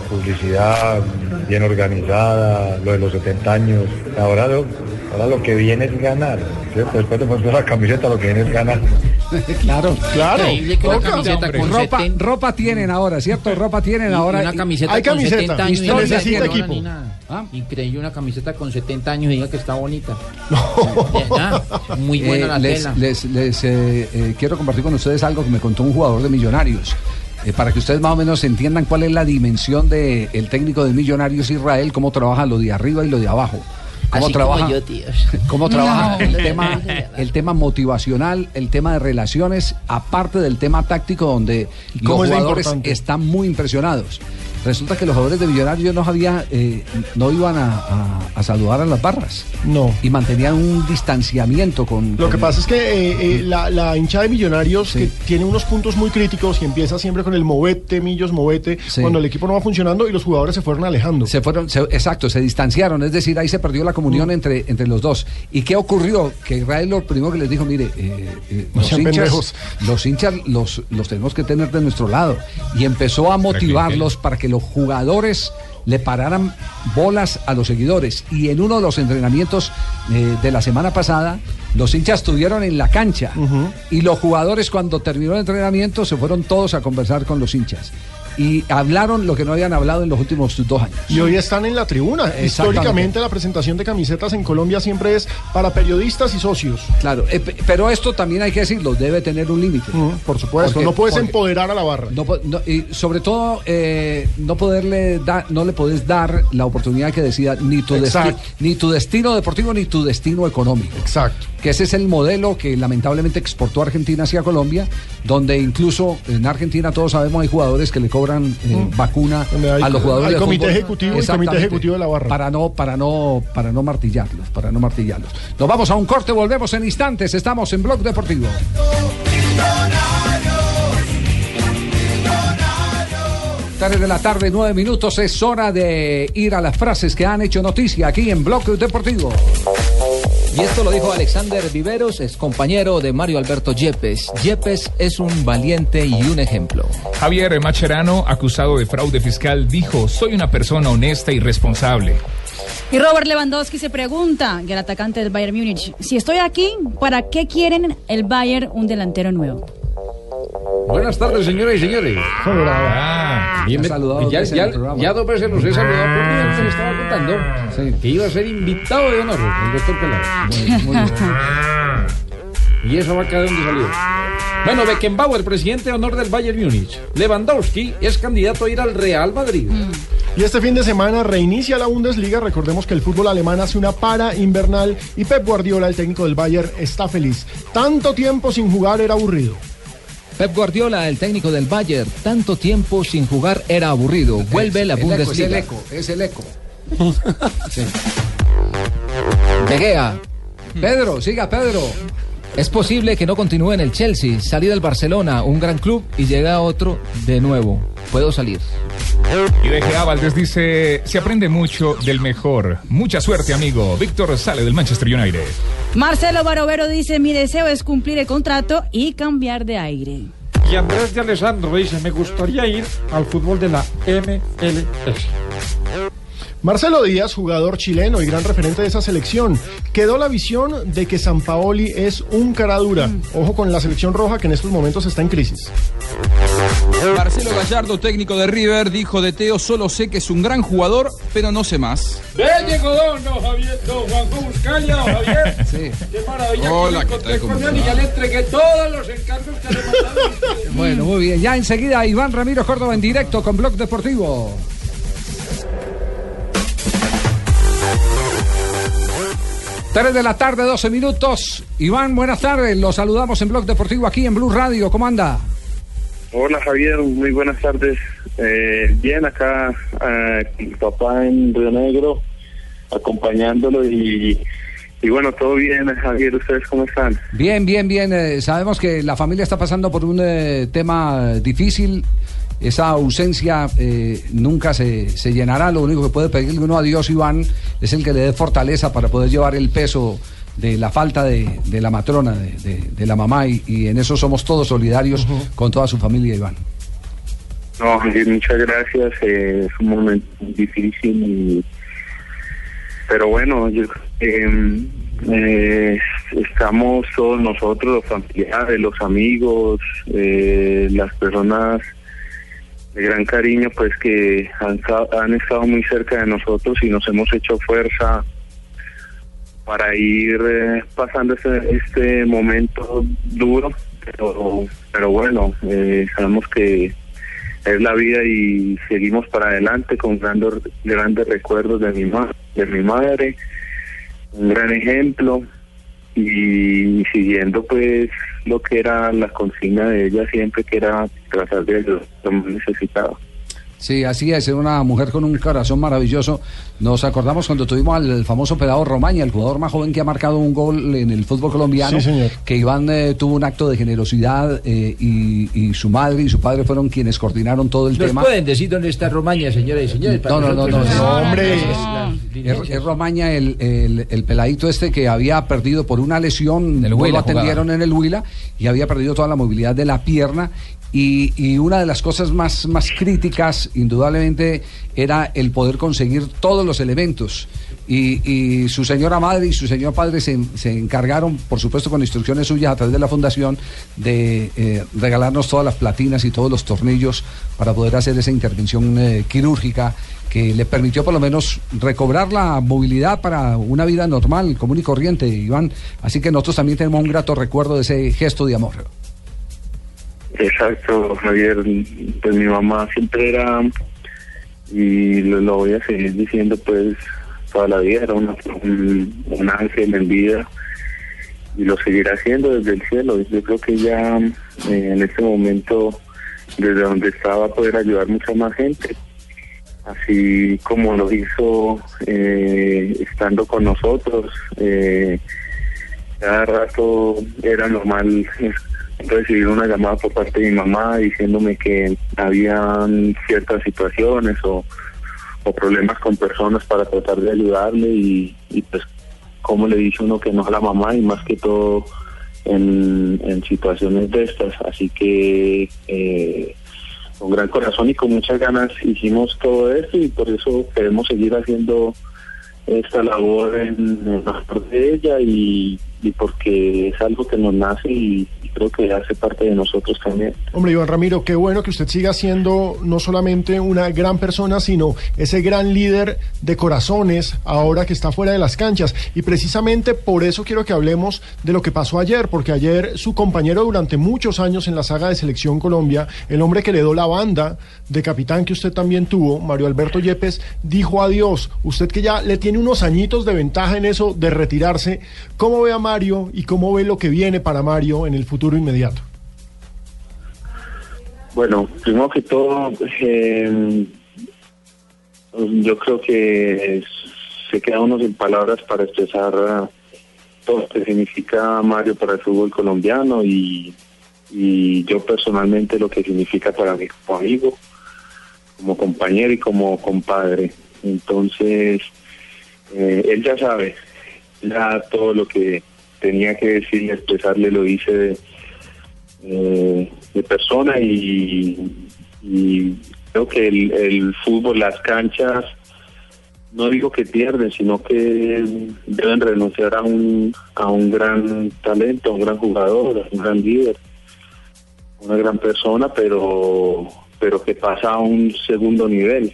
publicidad bien organizada, lo de los 70 años. Ahora ahora lo que viene es ganar, ¿cierto? Después de poner la camiseta lo que viene es ganar. claro, claro. Camiseta con ropa, 70 ropa tienen ahora, ¿cierto? Ropa tienen Y ahora. una camiseta Hay con camiseta. 70 años y Historia diga que tiene. no, ni nada. Increíble una camiseta con 70 años y diga que está bonita. Muy buena Eh, la les, tela. les- les, eh, eh, quiero compartir con ustedes algo que me contó un jugador de Millonarios. eh, para que ustedes más o menos entiendan cuál es la dimensión del el técnico de Millonarios Israel, cómo trabaja lo de arriba y lo de abajo. Cómo Así como trabaja, yo, tíos. cómo trabaja No. el, tema, el tema motivacional, el tema de relaciones, aparte del tema táctico, donde los es jugadores están muy impresionados. Resulta que los jugadores de Millonarios no había, eh, no iban a, a- a saludar a las barras. No. Y mantenían un distanciamiento con. Lo que pasa es que eh, eh, la, la hinchada de Millonarios que tiene unos puntos muy críticos y empieza siempre con el movete, millos, movete, Sí. cuando el equipo no va funcionando y los jugadores se fueron alejando. Se fueron, se- exacto, se distanciaron, es decir, ahí se perdió la comunión Mm. entre, entre los dos. ¿Y qué ocurrió? Que Israel lo primero que les dijo, mire, eh, eh, No los, hinchas, pendejos. los hinchas los, los tenemos que tener de nuestro lado. Y empezó a motivarlos para que los jugadores le pararan bolas a los seguidores. Y en uno de los entrenamientos eh, de la semana pasada, los hinchas estuvieron en la cancha. Y los jugadores cuando terminó el entrenamiento se fueron todos a conversar con los hinchas. Y hablaron lo que no habían hablado en los últimos dos años. Y hoy están en la tribuna. Históricamente la presentación de camisetas en Colombia siempre es para periodistas y socios. Claro, eh, pe- pero esto también hay que decirlo, debe tener un límite. por supuesto, no puedes empoderar a la barra. No, y sobre todo, eh, no poderle dar, no le podés dar la oportunidad que decida ni tu, desti- ni tu destino deportivo ni tu destino económico. Exacto. Que ese es el modelo que lamentablemente exportó Argentina hacia Colombia, donde incluso en Argentina todos sabemos hay jugadores que le cobran eh, Mm. vacuna hay- a los jugadores hay de comité fútbol. ejecutivo y comité ejecutivo de la barra. Para no, para no, para no martillarlos, para no martillarlos. Nos vamos a un corte, volvemos en instantes. Estamos en Blog Deportivo. De la tarde, nueve minutos. Es hora de ir a las frases que han hecho noticia aquí en Blog Deportivo. Y esto lo dijo Alexander Viveros, es compañero de Mario Alberto Yepes. Yepes es un valiente y un ejemplo. Javier Macherano, acusado de fraude fiscal, dijo, soy una persona honesta y responsable. Y Robert Lewandowski se pregunta, el atacante del Bayern Múnich, si estoy aquí, ¿para qué quieren el Bayern un delantero nuevo? Buenas tardes, señoras y señores. Ah, Bien, me ha saludado ya, dos veces en ya, ya dos veces los he saludado por mí, antes le estaba contando que iba a ser invitado de honor el doctor Peláez. ¿Y eso va a quedar donde salió? Bueno, Beckenbauer, presidente de honor del Bayern Múnich. Lewandowski es candidato a ir al Real Madrid. Y este fin de semana reinicia la Bundesliga. Recordemos que el fútbol alemán hace una para invernal y Pep Guardiola, el técnico del Bayern, está feliz. Tanto tiempo sin jugar era aburrido. Pep Guardiola, el técnico del Bayern, tanto tiempo sin jugar era aburrido. Vuelve la El eco, es el Bundesliga. eco, es el eco. De Gea. Pedro, siga Pedro. Es posible que no continúe en el Chelsea, salir del Barcelona, un gran club, y llega otro de nuevo. Puedo salir. Y de Gea Valdés dice, se aprende mucho del mejor. Mucha suerte, amigo. Víctor sale del Manchester United. Marcelo Barovero dice, mi deseo es cumplir el contrato y cambiar de aire. Y Andrés de Alessandro dice, me gustaría ir al fútbol de la MLS. Marcelo Díaz, jugador chileno y gran referente de esa selección, quedó la visión de que San Paoli es un cara dura. Ojo con la selección roja que en estos momentos está en crisis. Marcelo Gallardo, técnico de River, dijo de Teo, solo sé que es un gran jugador, pero no sé más. Ve, llegó don, don Javier, don Juanjo Buscalia, don Javier. Sí. Qué maravilla Hola, que ¿qué tal? ¿Cómo con él y ya le entregué todos los encargos que le mandaron. Bueno, muy bien. Ya enseguida Iván Ramiro Córdoba en directo con Blog Deportivo. Tres de la tarde, 12 minutos. Iván, buenas tardes. Los saludamos en Blog Deportivo aquí en Blue Radio. ¿Cómo anda? Hola Javier, muy buenas tardes. Eh, bien, acá eh, mi papá en Río Negro, acompañándolo y, y bueno, todo bien Javier, ¿ustedes cómo están? Bien, bien, bien. Eh, sabemos que la familia está pasando por un eh, tema difícil. Esa ausencia eh, nunca se, se llenará. Lo único que puede pedirle uno a Dios, Iván, es el que le dé fortaleza para poder llevar el peso de la falta de, de la matrona, de, de- de la mamá. Y, y en eso somos todos solidarios con toda su familia, Iván. No, muchas gracias. eh, es un momento difícil, y- pero bueno, yo, eh, eh, estamos todos nosotros, los familiares, los amigos, eh, las personas de gran cariño, pues que han, han estado muy cerca de nosotros y nos hemos hecho fuerza para ir eh, pasando este, este momento duro, pero, pero bueno, eh, sabemos que es la vida y seguimos para adelante con grandes, grandes recuerdos de mi, ma de mi madre, un gran ejemplo y siguiendo pues lo que era la consigna de ella siempre que era tratar de ayudar a los más necesitados. Sí, así es, era una mujer con un corazón maravilloso. Nos acordamos cuando tuvimos al famoso pelado Romaña, el jugador más joven que ha marcado un gol en el fútbol colombiano. Sí, señor. Que Iván eh, tuvo un acto de generosidad eh, y, y su madre y su padre fueron quienes coordinaron todo el ¿Nos tema. pueden decir dónde está Romaña, señoras y señores? Para No, no, no, no, no, hombre. Es, es Romaña el, el- el peladito este que había perdido por una lesión, Huila lo atendieron en el Huila y había perdido toda la movilidad de la pierna. Y, una de las cosas más, más críticas, indudablemente, era el poder conseguir todos los elementos. Y, y su señora madre y su señor padre se, se encargaron, por supuesto con instrucciones suyas a través de la fundación, de eh, regalarnos todas las platinas y todos los tornillos para poder hacer esa intervención eh, quirúrgica que le permitió por lo menos recobrar la movilidad para una vida normal, común y corriente, Iván. Así que nosotros también tenemos un grato recuerdo de ese gesto de amor. Exacto, Javier. Pues mi mamá siempre era, y lo, voy a seguir diciendo pues toda la vida, era una- un, un ángel en vida y lo seguirá haciendo desde el cielo. Yo creo que ya eh, en este momento, desde donde estaba, poder ayudar mucha más gente. Así como lo hizo eh, estando con nosotros. Eh, cada rato era normal recibir una llamada por parte de mi mamá diciéndome que habían ciertas situaciones o, o problemas con personas para tratar de ayudarme y, pues cómo le dice uno que no a la mamá y más que todo en, situaciones de estas. Así que eh, con gran corazón y con muchas ganas hicimos todo esto y por eso queremos seguir haciendo esta labor en, en de ella y, y porque es algo que nos nace y creo que hace parte de nosotros también. Hombre, Iván Ramiro, qué bueno que usted siga siendo no solamente una gran persona, sino ese gran líder de corazones ahora que está fuera de las canchas. Y precisamente por eso quiero que hablemos de lo que pasó ayer, porque ayer su compañero durante muchos años en la saga de Selección Colombia, el hombre que le dio la banda de capitán que usted también tuvo, Mario Alberto Yepes, dijo adiós. Usted que ya le tiene unos añitos de ventaja en eso de retirarse, ¿cómo ve a Mario y cómo ve lo que viene para Mario en el futuro inmediato? Bueno, primero que todo, eh, yo creo que se queda uno sin palabras para expresar todo lo que significa Mario para el fútbol colombiano y, y yo personalmente lo que significa para mí como amigo, como compañero y como compadre. Entonces, eh, él ya sabe, ya todo lo que tenía que decir y expresarle lo hice de, persona y, y creo que el, el fútbol, las canchas, no digo que pierden, sino que deben renunciar a un, a un gran talento, a un gran jugador, a un gran líder, una gran persona, pero, pero que pasa a un segundo nivel,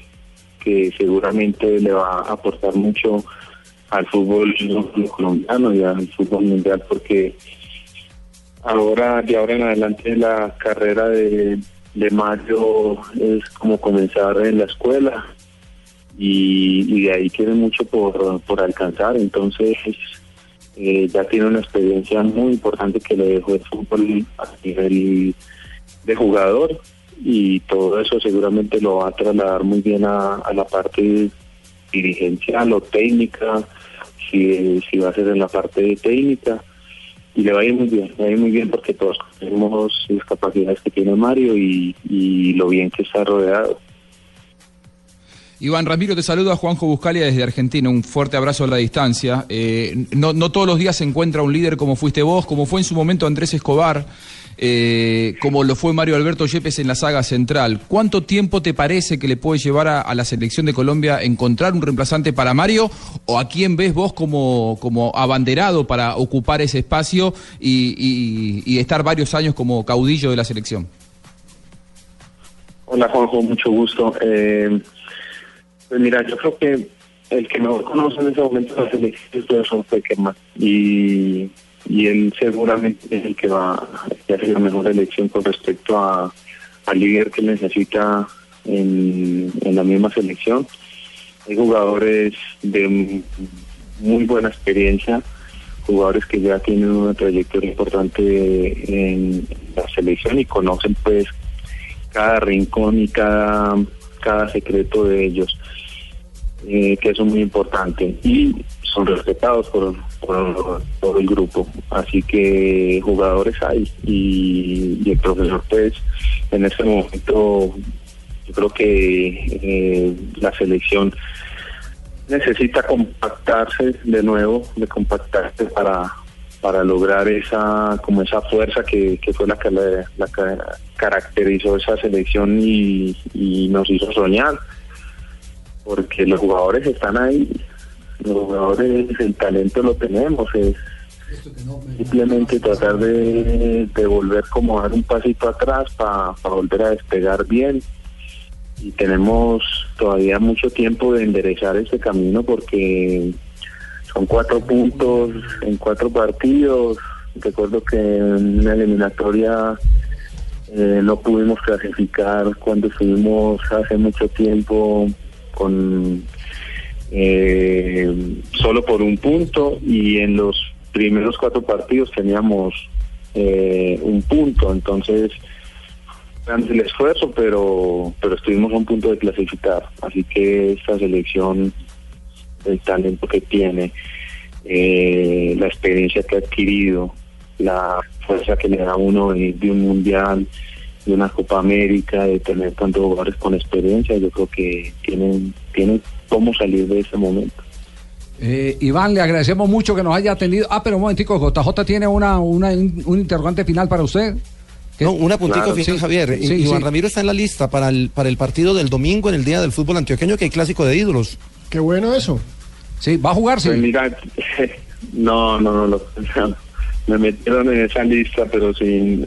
que seguramente le va a aportar mucho al fútbol colombiano y al fútbol mundial, porque ahora, de ahora en adelante, la carrera de, de Mario es como comenzar en la escuela y, y de ahí tiene mucho por, por alcanzar. Entonces, eh, ya tiene una experiencia muy importante que le dejó el fútbol a nivel de jugador y todo eso seguramente lo va a trasladar muy bien a, a la parte dirigencial o técnica, si, si va a ser en la parte técnica y le va a ir muy bien, le va a ir muy bien porque todos tenemos las capacidades que tiene Mario y, y lo bien que está rodeado. Iván Ramiro, te saluda Juanjo Buscalia desde Argentina. Un fuerte abrazo a la distancia. Eh, no, no todos los días se encuentra un líder como fuiste vos, como fue en su momento Andrés Escobar, eh, como lo fue Mario Alberto Yepes en la saga central. ¿Cuánto tiempo te parece que le puede llevar a, a la selección de Colombia encontrar un reemplazante para Mario? ¿O a quién ves vos como, como abanderado para ocupar ese espacio y estar varios años como caudillo de la selección? Hola Juanjo, mucho gusto. Eh, pues mira, yo creo que el que mejor conoce en ese momento la selección es Gerson Peckerman y, y él seguramente es el que va a hacer la mejor elección con respecto a al líder que necesita en, en la misma selección. Hay jugadores de muy buena experiencia, jugadores que ya tienen una trayectoria importante en la selección y conocen pues cada rincón y cada, cada secreto de ellos, eh, que eso es muy importante. Y son respetados por, por todo el grupo. Así que jugadores hay y, el profesor pues en este momento yo creo que eh, la selección necesita compactarse de nuevo, de compactarse para para lograr esa como esa fuerza que, que fue la que la que caracterizó esa selección y nos hizo soñar porque los jugadores están ahí los jugadores el talento lo tenemos es simplemente tratar de, de volver como dar un pasito atrás para volver a despegar bien y tenemos todavía mucho tiempo de enderezar ese camino porque son cuatro puntos en cuatro partidos. Recuerdo que en una eliminatoria eh, no pudimos clasificar cuando estuvimos hace mucho tiempo con eh, solo por un punto y en los primeros cuatro partidos teníamos eh, un punto. Entonces el esfuerzo, pero pero estuvimos a un punto de clasificar. Así que esta selección, el talento que tiene, eh, la experiencia que ha adquirido, la fuerza que le da uno de, de un mundial, de una Copa América, de tener tantos jugadores con experiencia, yo creo que tienen tienen cómo salir de ese momento. Eh, Iván, le agradecemos mucho que nos haya atendido. Ah, pero un momentico, JJ tiene una, una- un interrogante final para usted. ¿Qué? No, un apuntico Claro, final, sí. Javier. Sí, Iván sí. Ramiro está en la lista para el, para el partido del domingo en el Día del Fútbol Antioqueño, que hay clásico de ídolos. Qué bueno eso. Sí, va a jugar, Pues mira, no, no, no, no, no. me metieron en esa lista, pero sin,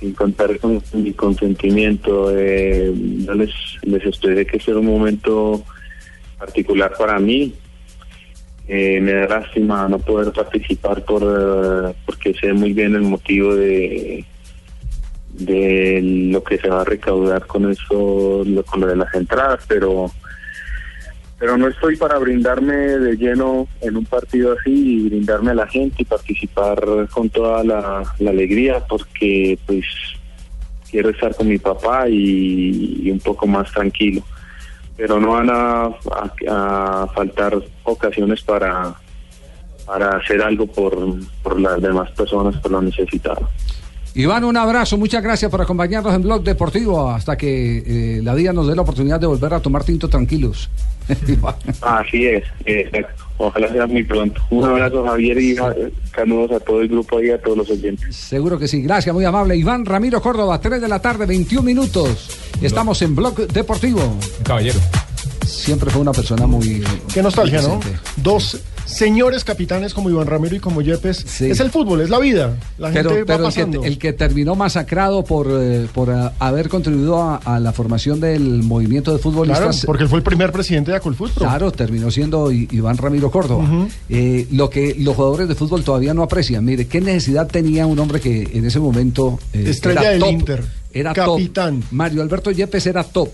sin contar con mi consentimiento. Eh, yo les, les expresé que este un momento particular para mí. Eh, me da lástima no poder participar por eh, porque sé muy bien el motivo de de lo que se va a recaudar con eso, lo- con lo de las entradas, pero pero no estoy para brindarme de lleno en un partido así y brindarme a la gente y participar con toda la, alegría porque pues quiero estar con mi papá y, un poco más tranquilo. Pero no van a, faltar ocasiones para para hacer algo por, por las demás personas por lo necesitado. Iván, un abrazo, muchas gracias por acompañarnos en Blog Deportivo. Hasta que eh, la vida nos dé la oportunidad de volver a tomar tinto tranquilos. Así es, exacto. Ojalá sea muy pronto. Un abrazo, Javier, y saludos a todo el grupo y a todos los oyentes. Seguro que sí, gracias, muy amable. Iván Ramiro Córdoba, 3 de la tarde, 21 minutos. Estamos en Blog Deportivo. Caballero. Siempre fue una persona muy... Qué nostalgia, ¿no? Dos señores capitanes como Iván Ramiro y como Yepes. Es el fútbol, es la vida. La Pero, gente pero va el, que, pasando. el que terminó masacrado por, eh, por ah, haber contribuido a, a la formación del movimiento de Claro, futbolistas. porque él fue el primer presidente de Acolfut. Pro. Claro, terminó siendo I- Iván Ramiro Córdoba. Eh, lo que los jugadores de fútbol todavía no aprecian. Mire, ¿qué necesidad tenía un hombre que en ese momento eh, Estrella era del top? Inter, Era capitán. top. Mario Alberto Yepes era top.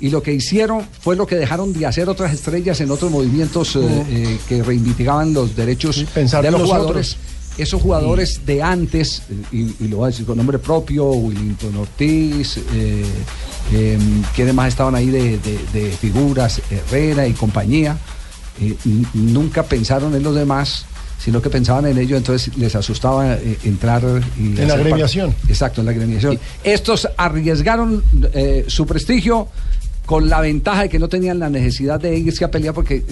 Y lo que hicieron fue lo que dejaron de hacer otras estrellas en otros movimientos eh, eh, que reivindicaban los derechos pensar de los jugadores. Esos jugadores de antes, y, y lo voy a decir con nombre propio, Willington Ortiz, eh, eh, ¿quiénes más estaban ahí de, de- de figuras? Herrera y compañía. eh, nunca pensaron en los demás, sino que pensaban en ellos, entonces les asustaba eh, entrar y En la parte- agremiación. Exacto, en la agremiación. Estos arriesgaron eh, su prestigio con la ventaja de que no tenían la necesidad de irse a pelear porque eh,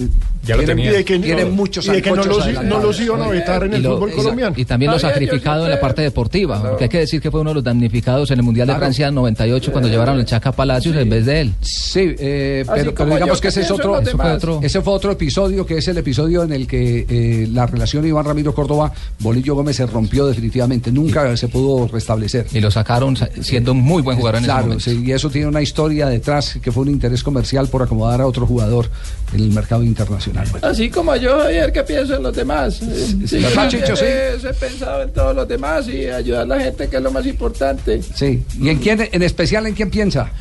Ya lo tienen, tenían. Y de que, tienen muchos y de que no los, no los iban a vetar en Y el lo- fútbol colombiano. Y también lo sacrificado en la parte deportiva, porque hay que decir que fue uno de los damnificados en el Mundial de Claro. Francia 98 cuando llevaron el Chaca Palacios en vez de él. Sí, eh, pero, digamos yo que ese es otro, ese fue otro, ese fue otro episodio que es el episodio en el que eh, la relación Iván Ramiro Córdoba Bolillo Gómez se rompió definitivamente, nunca se pudo restablecer. Y lo sacaron sa- siendo un muy buen jugador en ese Claro, momento. sí, y eso tiene una historia detrás que fue un interés comercial por acomodar a otro jugador en el mercado internacional. Bueno, Así como yo, Javier, que pienso en los demás. Eh, Sí, ¿Verdad, yo Chicho? Sí. he pensado en todos los demás y ayudar a la gente, que es lo más importante. sí. ¿Y en quién, en especial en quién piensa?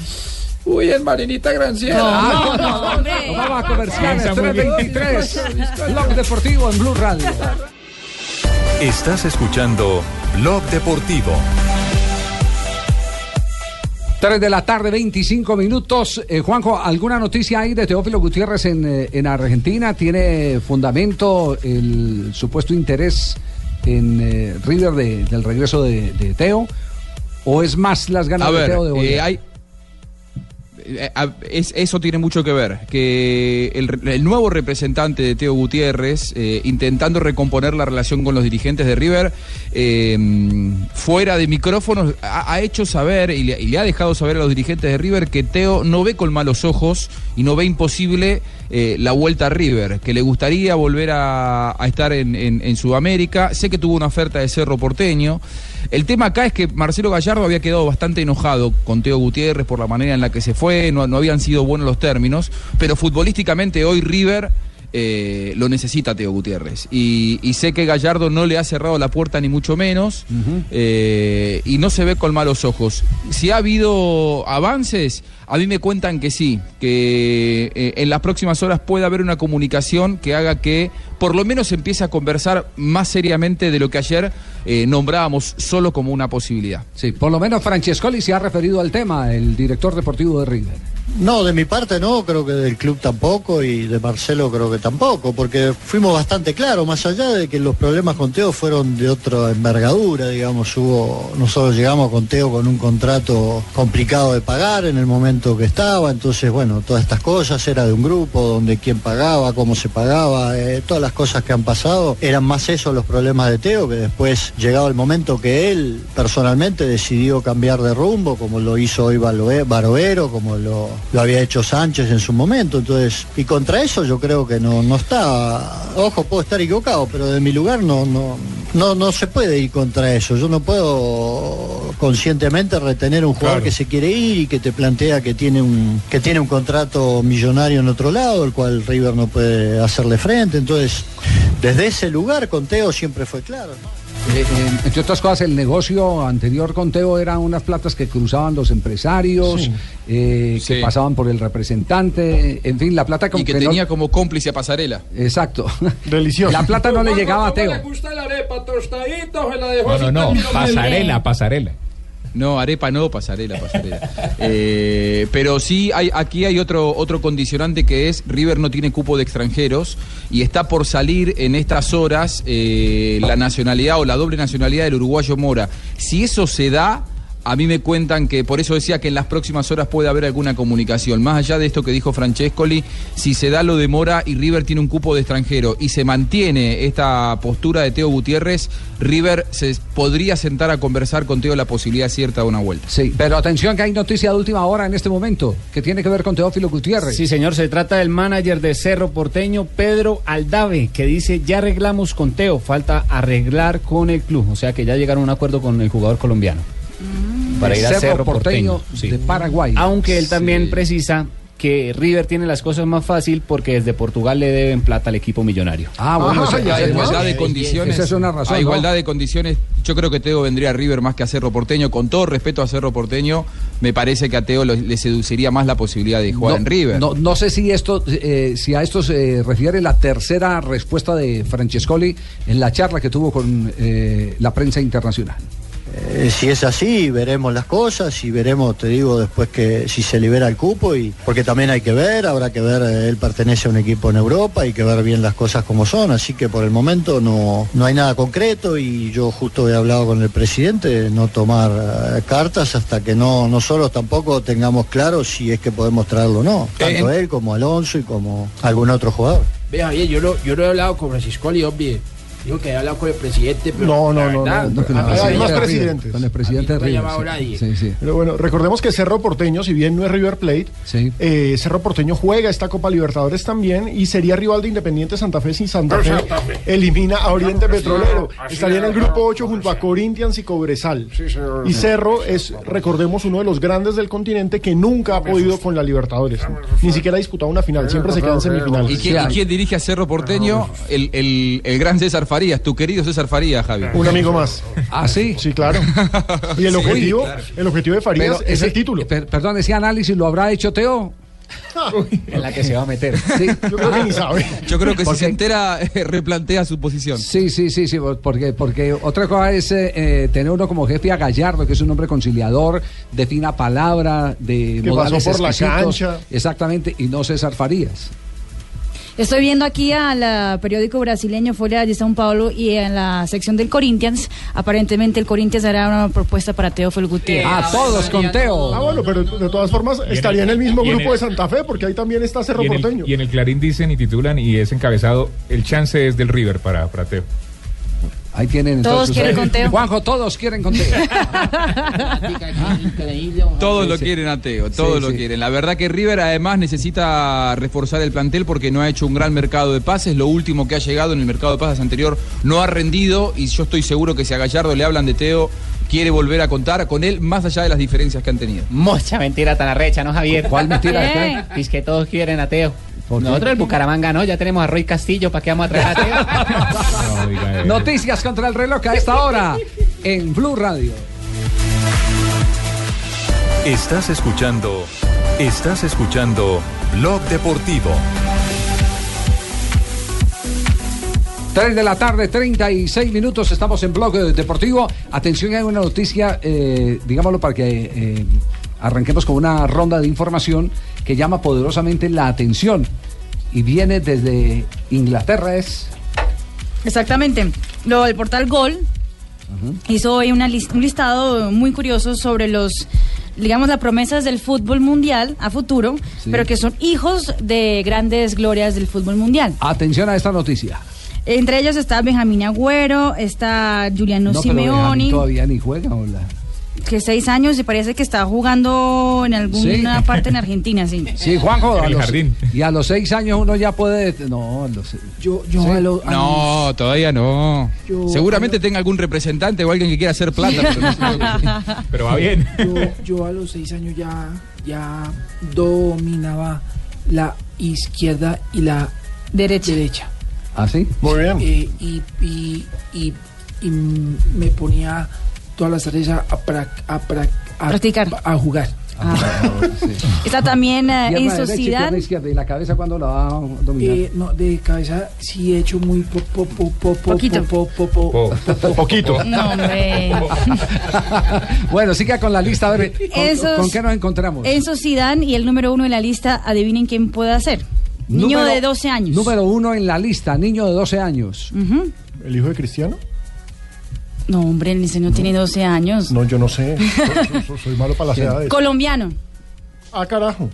Uy, en Marinita Granciera. No, no, no, hombre. Nos vamos a comerciales, Piensa muy bien. 323, Blog Deportivo en Blue Radio. Estás escuchando Blog Deportivo. 3 de la tarde, 25 minutos. Eh, Juanjo, ¿alguna noticia ahí de Teófilo Gutiérrez en, eh, en Argentina? ¿Tiene fundamento el supuesto interés en eh, River de- del regreso de, de Teo? ¿O es más las ganas de Teo de volver? eh, hay, a- es- eso tiene mucho que ver, que el, nuevo representante de Teo Gutiérrez, eh, intentando recomponer la relación con los dirigentes de River, eh, fuera de micrófonos, ha, hecho saber y le, ha dejado saber a los dirigentes de River que Teo no ve con malos ojos y no ve imposible eh, la vuelta a River, que le gustaría volver a, estar en Sudamérica. Sé que tuvo una oferta de Cerro Porteño. El tema acá es que Marcelo Gallardo había quedado bastante enojado con Teo Gutiérrez por la manera en la que se fue, no, no habían sido buenos los términos, pero futbolísticamente hoy River eh, lo necesita Teo Gutiérrez. Y, y sé que Gallardo no le ha cerrado la puerta ni mucho menos, eh, y no se ve con malos ojos. Si ha habido avances, a mí me cuentan que sí, que eh, en las próximas horas puede haber una comunicación que haga que por lo menos empiece a conversar más seriamente de lo que ayer nombrábamos solo como una posibilidad. Sí, por lo menos Francescoli se ha referido al tema, el director deportivo de River. No, de mi parte no, creo que del club tampoco y de Marcelo creo que tampoco, porque fuimos bastante claros, más allá de que los problemas con Teo fueron de otra envergadura, digamos, hubo, nosotros llegamos con Teo con un contrato complicado de pagar en el momento que estaba, entonces bueno, todas estas cosas era de un grupo donde quién pagaba, cómo se pagaba, eh, todas las cosas que han pasado, eran más eso los problemas de Teo, que después llegado el momento que él personalmente decidió cambiar de rumbo, como lo hizo hoy Baroero, como lo, lo había hecho Sánchez en su momento. Entonces, y contra eso yo creo que no, no está, ojo, puedo estar equivocado, pero de mi lugar no, no, no, no se puede ir contra eso. Yo no puedo conscientemente retener un jugador Claro. que se quiere ir y que te plantea que tiene un, que tiene un contrato millonario en otro lado, el cual River no puede hacerle frente. Entonces, desde ese lugar con Teo siempre fue claro. ¿no? Eh, eh, entre otras cosas, el negocio anterior con Teo eran unas platas que cruzaban los empresarios, Sí. eh, que Sí. pasaban por el representante, en fin, la plata como Y que tenía como cómplice a Pasarela. Exacto. Delicioso. La plata no le llegaba a Teo. ¿Cómo le gusta la arepa tostadita o se la dejó No, no, no, pasarela, pasarela. No, arepa no, pasarela, pasarela. Eh, pero sí, hay, aquí hay otro, otro condicionante que es River no tiene cupo de extranjeros y está por salir en estas horas eh, la nacionalidad o la doble nacionalidad del uruguayo Mora. Si eso se da, a mí me cuentan que, por eso decía que en las próximas horas puede haber alguna comunicación. Más allá de esto que dijo Francescoli, si se da lo de Mora y River tiene un cupo de extranjero y se mantiene esta postura de Teo Gutiérrez, River se podría sentar a conversar con Teo la posibilidad cierta de una vuelta. Sí, pero atención que hay noticia de última hora en este momento, que tiene que ver con Teófilo Gutiérrez. Sí, señor, se trata del manager de Cerro Porteño, Pedro Aldave, que dice, ya arreglamos con Teo, falta arreglar con el club, o sea que ya llegaron a un acuerdo con el jugador colombiano. Para ir a Cerro Cerro Porteño Porteño, de Paraguay. Aunque él también precisa que River tiene las cosas más fácil porque desde Portugal le deben plata al equipo millonario. Ah, bueno, Ajá, esa- ya, esa- igualdad de esa- condiciones. Esa es una razón. A ¿no? igualdad de condiciones, yo creo que Teo vendría a River más que a Cerro Porteño. Con todo respeto a Cerro Porteño, me parece que a Teo lo- le seduciría más la posibilidad de jugar no, en River. No, no sé si esto, eh, si a esto se refiere la tercera respuesta de Francescoli en la charla que tuvo con eh, la prensa internacional. Eh, si es así, veremos las cosas y veremos, te digo, después que si se libera el cupo, y porque también hay que ver, habrá que ver, eh, él pertenece a un equipo en Europa, hay que ver bien las cosas como son, así que por el momento no, no hay nada concreto y yo justo he hablado con el presidente de no tomar eh, cartas hasta que no nosotros tampoco tengamos claro si es que podemos traerlo o no, tanto él como Alonso y como algún otro jugador. Ve, Javier, yo lo, yo lo he hablado con Francisco Liobie. Dijo que he hablado con el presidente, pero. No, no, no, verdad, no, Ah, hay más presidentes. Con el presidente no River. llamado sí. nadie. Sí, sí. Pero bueno, recordemos que Cerro Porteño, si bien no es River Plate, eh, Cerro Porteño juega esta Copa Libertadores también y sería rival de Independiente Santa Fe si Santa Fe Santa Fe. elimina a Oriente Petrolero. Estaría en el grupo no, 8 junto a Corinthians y Cobresal. señor. Y Cerro es, recordemos, uno de los grandes del continente que nunca ha podido con la Libertadores. Ni siquiera ha disputado una final, siempre se queda en semifinales. ¿Y quién, y quién dirige a Cerro Porteño? El, el- el gran César Farías, tu querido César Farías, Javi. Un amigo más. Ah, sí. Sí, claro. Y el Sí, objetivo, claro. el objetivo de Farías Pero es ese- el título. per- perdón, ese análisis lo habrá hecho Teo. En la que se va a meter. Sí. Yo creo que ni sabe. Yo creo que si se entera, eh, replantea su posición. Sí, sí, sí, sí, porque, porque otra cosa es eh, eh, tener uno como jefe a Gallardo, que es un hombre conciliador, de fina palabra, de Que modales pasó por la cancha. Exactamente, y no César Farías. Estoy viendo aquí al periódico brasileño Folha de São Paulo y en la sección del Corinthians, aparentemente el Corinthians hará una propuesta para Teófilo Gutiérrez. Ah, todos con Teo. Ah, bueno, pero de todas formas en estaría en el- mismo grupo el- de Santa Fe, porque ahí también está Cerro Y Porteño. el, y en el Clarín dicen y titulan y es encabezado el chance es del River para, para Teo. Ahí tienen Todos entonces quieren ustedes. con Teo. Juanjo, todos quieren con Teo. Todos lo quieren a Teo, todos Sí, lo sí. quieren. La verdad que River además necesita reforzar el plantel porque no ha hecho un gran mercado de pases. Lo último que ha llegado en el mercado de pases anterior no ha rendido y yo estoy seguro que si a Gallardo le hablan de Teo, quiere volver a contar con él más allá de las diferencias que han tenido. Mucha mentira tan arrecha, ¿no, Javier? ¿Cuál mentira? Es que todos quieren a Teo. Nosotros el Bucaramanga no, ya tenemos a Roy Castillo, ¿para qué vamos a traer? No. Noticias contra el reloj a esta hora en Blue Radio. Estás escuchando Estás escuchando Blog Deportivo. 3 de la tarde, 36 minutos, estamos en Blog Deportivo. Atención, hay una noticia, eh, digámoslo para que eh, arranquemos con una ronda de información que llama poderosamente la atención y viene desde Inglaterra es Exactamente. Lo del portal Gol hizo hoy una lis- un listado muy curioso sobre los, digamos, las promesas del fútbol mundial a futuro, Sí. pero que son hijos de grandes glorias del fútbol mundial. atención a esta noticia. Entre ellos está Benjamín Agüero, está Giuliano No, pero Benjamín Simeoni, todavía ni juega hola. Que seis años y parece que está jugando en alguna Sí. parte en Argentina, sí. Sí, Juanjo, a los- jardín. y a los seis años uno ya puede no, los- Yo, yo Sí. a lo- a No, todavía no. Yo- Seguramente tenga algún representante o alguien que quiera hacer plata. pero no sé. Pero va bien. Yo, yo a los seis años ya, ya dominaba la izquierda y la derecha. ¿Ah, sí? Muy bien. Eh, y, y, y, y me ponía todas las tardes a, a, prac- a, prac- a- Practicar. a jugar. Está también eh, pierna izquierda, y la cabeza cuando la va a dominar. Eh, no, de cabeza sí he hecho muy po, po, po, po, po, Poquito. po, po, po, po, po, Poquito. No, hombre. bueno, siga con la lista, a ver, ¿con, Esos- con qué nos encontramos? Enzo Zidane y el número uno en la lista, adivinen quién puede ser. Niño Número- de 12 años. Número uno en la lista, niño de 12 años. ¿El hijo de Cristiano? No, hombre, el niño tiene 12 años. No, yo no sé. Soy, soy- soy malo para las edades. Colombiano. Ah, carajo.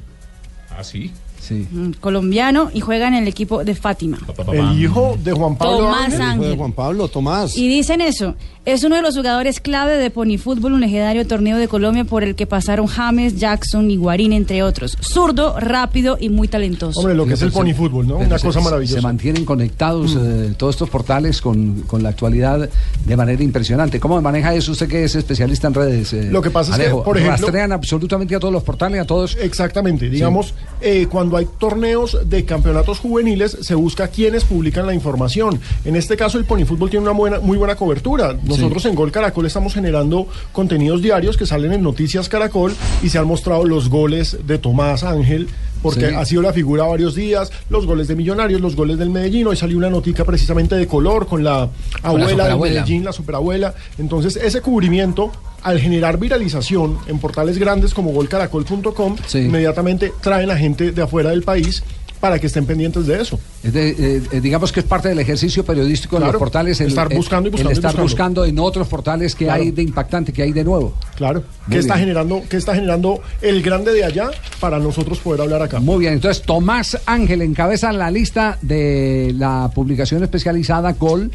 ¿Ah, sí? Sí. Mm, Colombiano y juega en el equipo de Fátima. El hijo de Juan Pablo Tomás Ángel. Ángel. Hijo de Juan Pablo, Tomás. Y dicen eso, es uno de los jugadores clave de Pony Fútbol, un legendario torneo de Colombia por el que pasaron James, Jackson y Guarín, entre otros. Zurdo, rápido y muy talentoso. Hombre, lo que es el Pero se- pony fútbol, ¿no? Una se- cosa maravillosa. Se mantienen conectados eh, todos estos portales con, con la actualidad de manera impresionante. ¿Cómo maneja eso usted que es especialista en redes? eh, Lo que pasa es que, por ejemplo- rastrean absolutamente a todos los portales, a todos. Exactamente, digamos, eh, cuando hay torneos de campeonatos juveniles, se busca quienes publican la información. En este caso, el Pony Fútbol tiene una buena, muy buena cobertura. Nosotros en Gol Caracol estamos generando contenidos diarios que salen en Noticias Caracol y se han mostrado los goles de Tomás Ángel. Porque Sí. ha sido la figura varios días, los goles de Millonarios, los goles del Medellín. Hoy salió una notica precisamente de color con la abuela del superabuela. Medellín, la superabuela. Entonces, ese cubrimiento, al generar viralización en portales grandes como golcaracol.com, Sí. inmediatamente traen a gente de afuera del país para que estén pendientes de eso. Es de, eh, eh, digamos que es parte del ejercicio periodístico en Claro, los portales. El, estar el- buscando y buscando el y estar buscando. buscando en otros portales que Claro. hay de impactante, que hay de nuevo. Claro. ¿Qué está, generando, ¿Qué está generando el grande de allá para nosotros poder hablar acá? Muy bien, entonces Tomás Ángel encabeza la lista de la publicación especializada Gol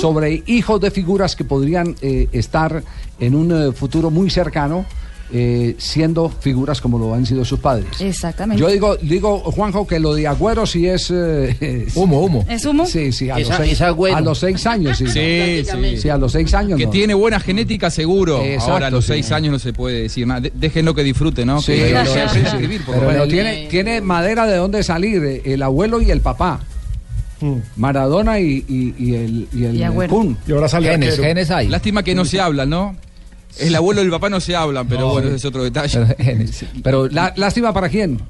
sobre hijos de figuras que podrían eh, estar en un eh, futuro muy cercano eh, siendo figuras como lo han sido sus padres. Exactamente. Yo digo, digo, Juanjo, que lo de Agüero sí es... eh, Humo, humo. ¿Es humo? Sí, sí, a, Esa- los, seis, a los seis años, sí. Sí, sí. Sí, a los seis años. Que no. tiene buena genética seguro. Exacto, Ahora a los sí. seis años no se puede decir nada. De- déjenlo que disfrute, ¿no? Sí, que sí, lo escribir, por Pero bueno, tiene, tiene madera de dónde salir, eh, el abuelo y el papá. Mm. Maradona y, y- y el, y el Y. Kun. Y ahora sale Genes, genes hay. Lástima que no se hablan, ¿no? El abuelo y el papá no se hablan, pero bueno, ese es otro detalle. Pero, genes. Pero La- lástima para quién.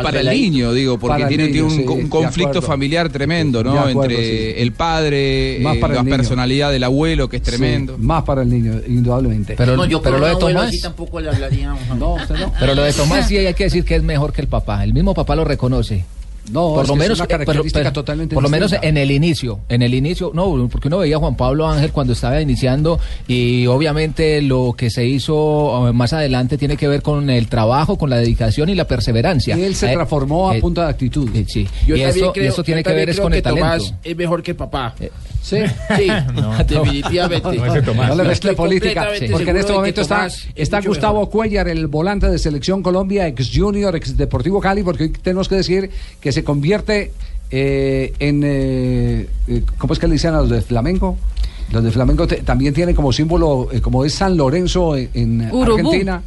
Para el niño, digo, porque Para el tiene, un, sí, un de conflicto familiar tremendo, ¿no? acuerdo, Entre sí. el padre, Más eh, para la el niño. personalidad del abuelo, que es tremendo. Sí, más para el niño, indudablemente. Pero, no, yo pero lo de Tomás. así tampoco le hablaría. no, usted no. Pero lo de Tomás sí hay que decir que es mejor que el papá. El mismo papá lo reconoce. No, por es lo menos una eh, pero- característica pero- totalmente por lo menos en el inicio en el inicio no porque uno veía a Juan Pablo Ángel cuando estaba iniciando y obviamente lo que se hizo eh, más adelante tiene que ver con el trabajo con la dedicación y la perseverancia Y él se Eh, transformó a eh, punta de actitud. eh, sí Yo y también esto, y creo- esto tiene que ver es con que el talento Tomás es mejor que el papá. Sí. Sí, No, definitivamente. No, Tomás. No le mezcle política, porque en este momento está, está Gustavo mejor. Cuellar, el volante de Selección Colombia, ex Junior, ex Deportivo Cali, porque hoy tenemos que decir que se convierte eh, en, eh, eh, ¿cómo es que le dicen a los de Flamengo? Los de Flamengo te- también tienen como símbolo, eh, como es San Lorenzo en, en. Argentina.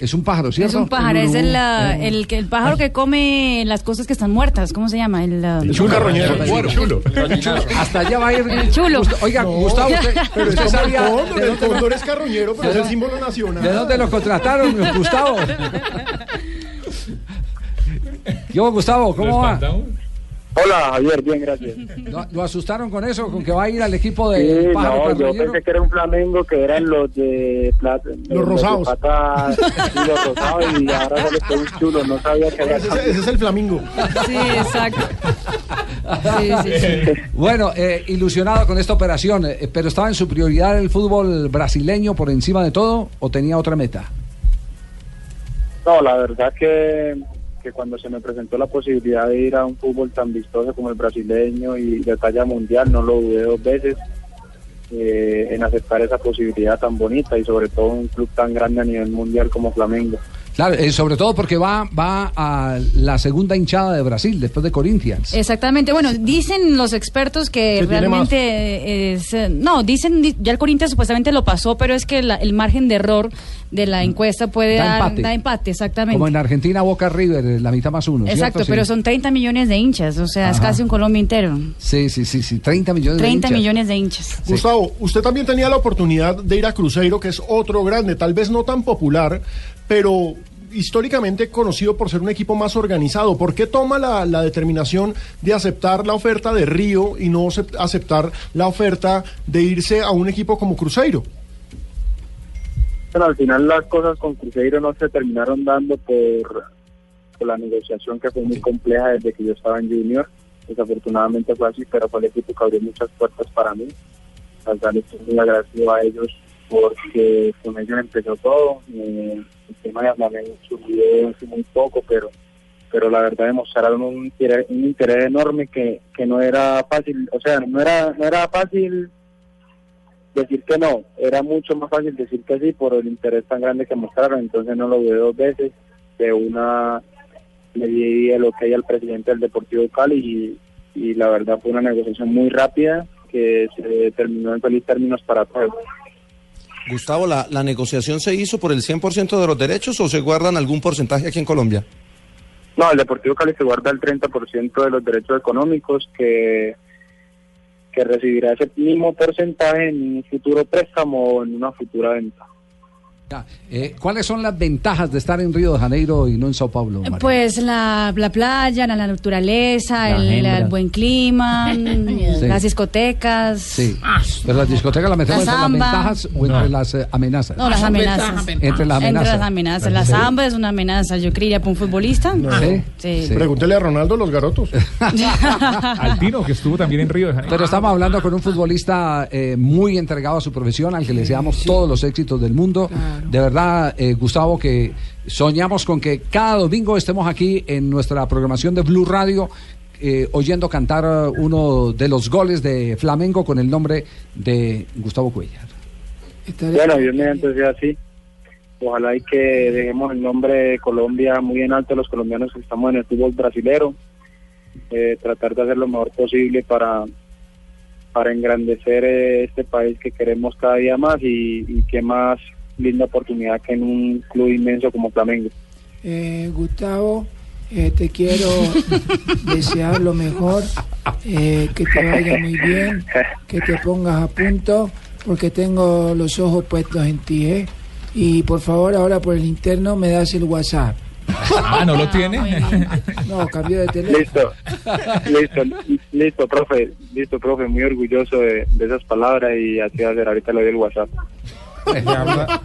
Es un pájaro, ¿cierto? Es un pájaro, es el, ah, Eh, el, el pájaro que come las cosas que están muertas. ¿Cómo se llama? El, ah, Es un carroñero. Chulo. Hasta allá va a ir. El chulo. Gust- Oiga, No, Gustavo, usted, Pero es usted el sabía cóndor, el dónde, cóndor es carroñero, pero es el símbolo nacional. de dónde lo contrataron, Gustavo. Yo, Gustavo, ¿cómo ¿Lo va? espantamos? Hola, Javier, bien, gracias. ¿Lo, lo asustaron con eso? ¿Con que va a ir al equipo Sí, de Pájaro no, yo pensé que era un Flamengo que eran los de plata, Los rosados. de pata y los rosados y ahora se les fue un chulo, no sabía que era Ese, ese es el flamingo. Sí, exacto. Sí, sí, sí. Bueno, eh, ilusionado con esta operación, eh, pero ¿estaba en su prioridad el fútbol brasileño por encima de todo o tenía otra meta? No, la verdad que, que cuando se me presentó la posibilidad de ir a un fútbol tan vistoso como el brasileño y de talla mundial, no lo dudé dos veces eh, en aceptar esa posibilidad tan bonita y sobre todo un club tan grande a nivel mundial como Flamengo. Claro, eh, sobre todo porque va, va a la segunda hinchada de Brasil después de Corinthians. Exactamente. Bueno, dicen los expertos que realmente es. eh, No, dicen. di- Ya el Corinthians supuestamente lo pasó, pero es que la- el margen de error de la encuesta puede Da dar. empate. Da empate, exactamente. Como en Argentina, Boca River, eh, la mitad más uno. ¿cierto? Exacto, Sí. pero son 30 millones de hinchas, o sea, es casi un Colombia entero. Sí, sí, sí, sí, 30 millones 30 de hinchas. millones de hinchas. Gustavo, usted también tenía la oportunidad de ir a Cruzeiro, que es otro grande, tal vez no tan popular, pero históricamente conocido por ser un equipo más organizado. ¿Por qué toma la, la determinación de aceptar la oferta de Río y no acep- aceptar la oferta de irse a un equipo como Cruzeiro? Bueno, al final las cosas con Cruzeiro no se terminaron dando por, por la negociación que fue muy compleja desde que yo estaba en Junior. Desafortunadamente fue así, pero fue el equipo que abrió muchas puertas para mí. Verdad estoy muy agradecido a ellos porque con ellos empezó todo. Eh, el tema de Flamengo subió muy poco, pero pero la verdad demostraron un interés, enorme que, que no era fácil, o sea, no era no era fácil decir que no, era mucho más fácil decir que sí por el interés tan grande que mostraron, entonces no lo dudé dos veces, de una le di el ok al presidente del Deportivo Cali y, y la verdad fue una negociación muy rápida que se terminó en feliz términos para todos. Gustavo, ¿la, ¿la negociación se hizo por el 100% de los derechos o se guardan algún porcentaje aquí en Colombia? No, el Deportivo Cali se guarda el 30% de los derechos económicos que, que recibirá ese mismo porcentaje en un futuro préstamo o en una futura venta. Ya, eh, ¿Cuáles son las ventajas de estar en Río de Janeiro y no en Sao Paulo? María? Pues la, la playa, la, naturaleza, el, buen clima, Sí. las discotecas. Sí. Pero las discotecas las metemos La entre las ventajas o entre las eh, amenazas. No, las amenazas. Entre las amenazas. Entre las amenazas. La Sí. samba es una amenaza, yo creería, para un futbolista. Sí. Sí. Pregúntele a Ronaldo los garotos. Altino, que estuvo también en Río de Janeiro. Pero estamos hablando con un futbolista eh, muy entregado a su profesión, al que le deseamos todos los éxitos del mundo. De verdad, eh, Gustavo, que soñamos con que cada domingo estemos aquí en nuestra programación de Blue Radio. eh, oyendo cantar uno de los goles de Flamengo con el nombre de Gustavo Cuellar. Bueno, Dios mediante sea así. Ojalá y que dejemos el nombre de Colombia muy en alto los colombianos que estamos en el fútbol brasilero. Eh, tratar de hacer lo mejor posible para para engrandecer eh, este país que queremos cada día más y, y qué más linda oportunidad que en un club inmenso como Flamengo. Eh, Gustavo, eh, te quiero desear lo mejor, eh, que te vaya muy bien, que te pongas a punto, porque tengo los ojos puestos en ti, ¿eh? Y por favor, ahora por el interno me das el WhatsApp. Ah, ¿no lo tiene? No, cambió de teléfono. Listo, listo, listo, profe, listo, profe, muy orgulloso de, de esas palabras y así va a ser, ahorita le doy el WhatsApp. Le habla,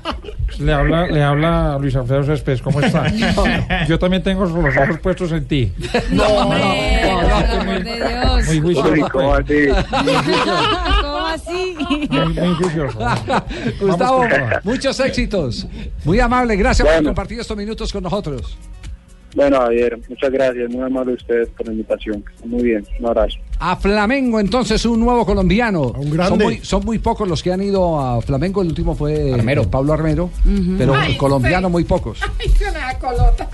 le habla, le habla Luis Alfredo Céspedes, ¿cómo está? Yo también tengo los ojos puestos en ti. No, hombre, por amor de Dios. Muy juicioso. Uy, ¿cómo así? ¿Cómo así? Muy, muy juicioso. Gustavo, muchos éxitos. Muy amable, gracias por compartir estos minutos con nosotros. Bueno, Javier, muchas gracias, muy amable ustedes por la invitación. Muy bien, un abrazo. A Flamengo, entonces, un nuevo colombiano. grande. Son muy, son muy pocos los que han ido a Flamengo. El último fue Armero. eh, Pablo Armero, pero Ay, colombiano muy pocos.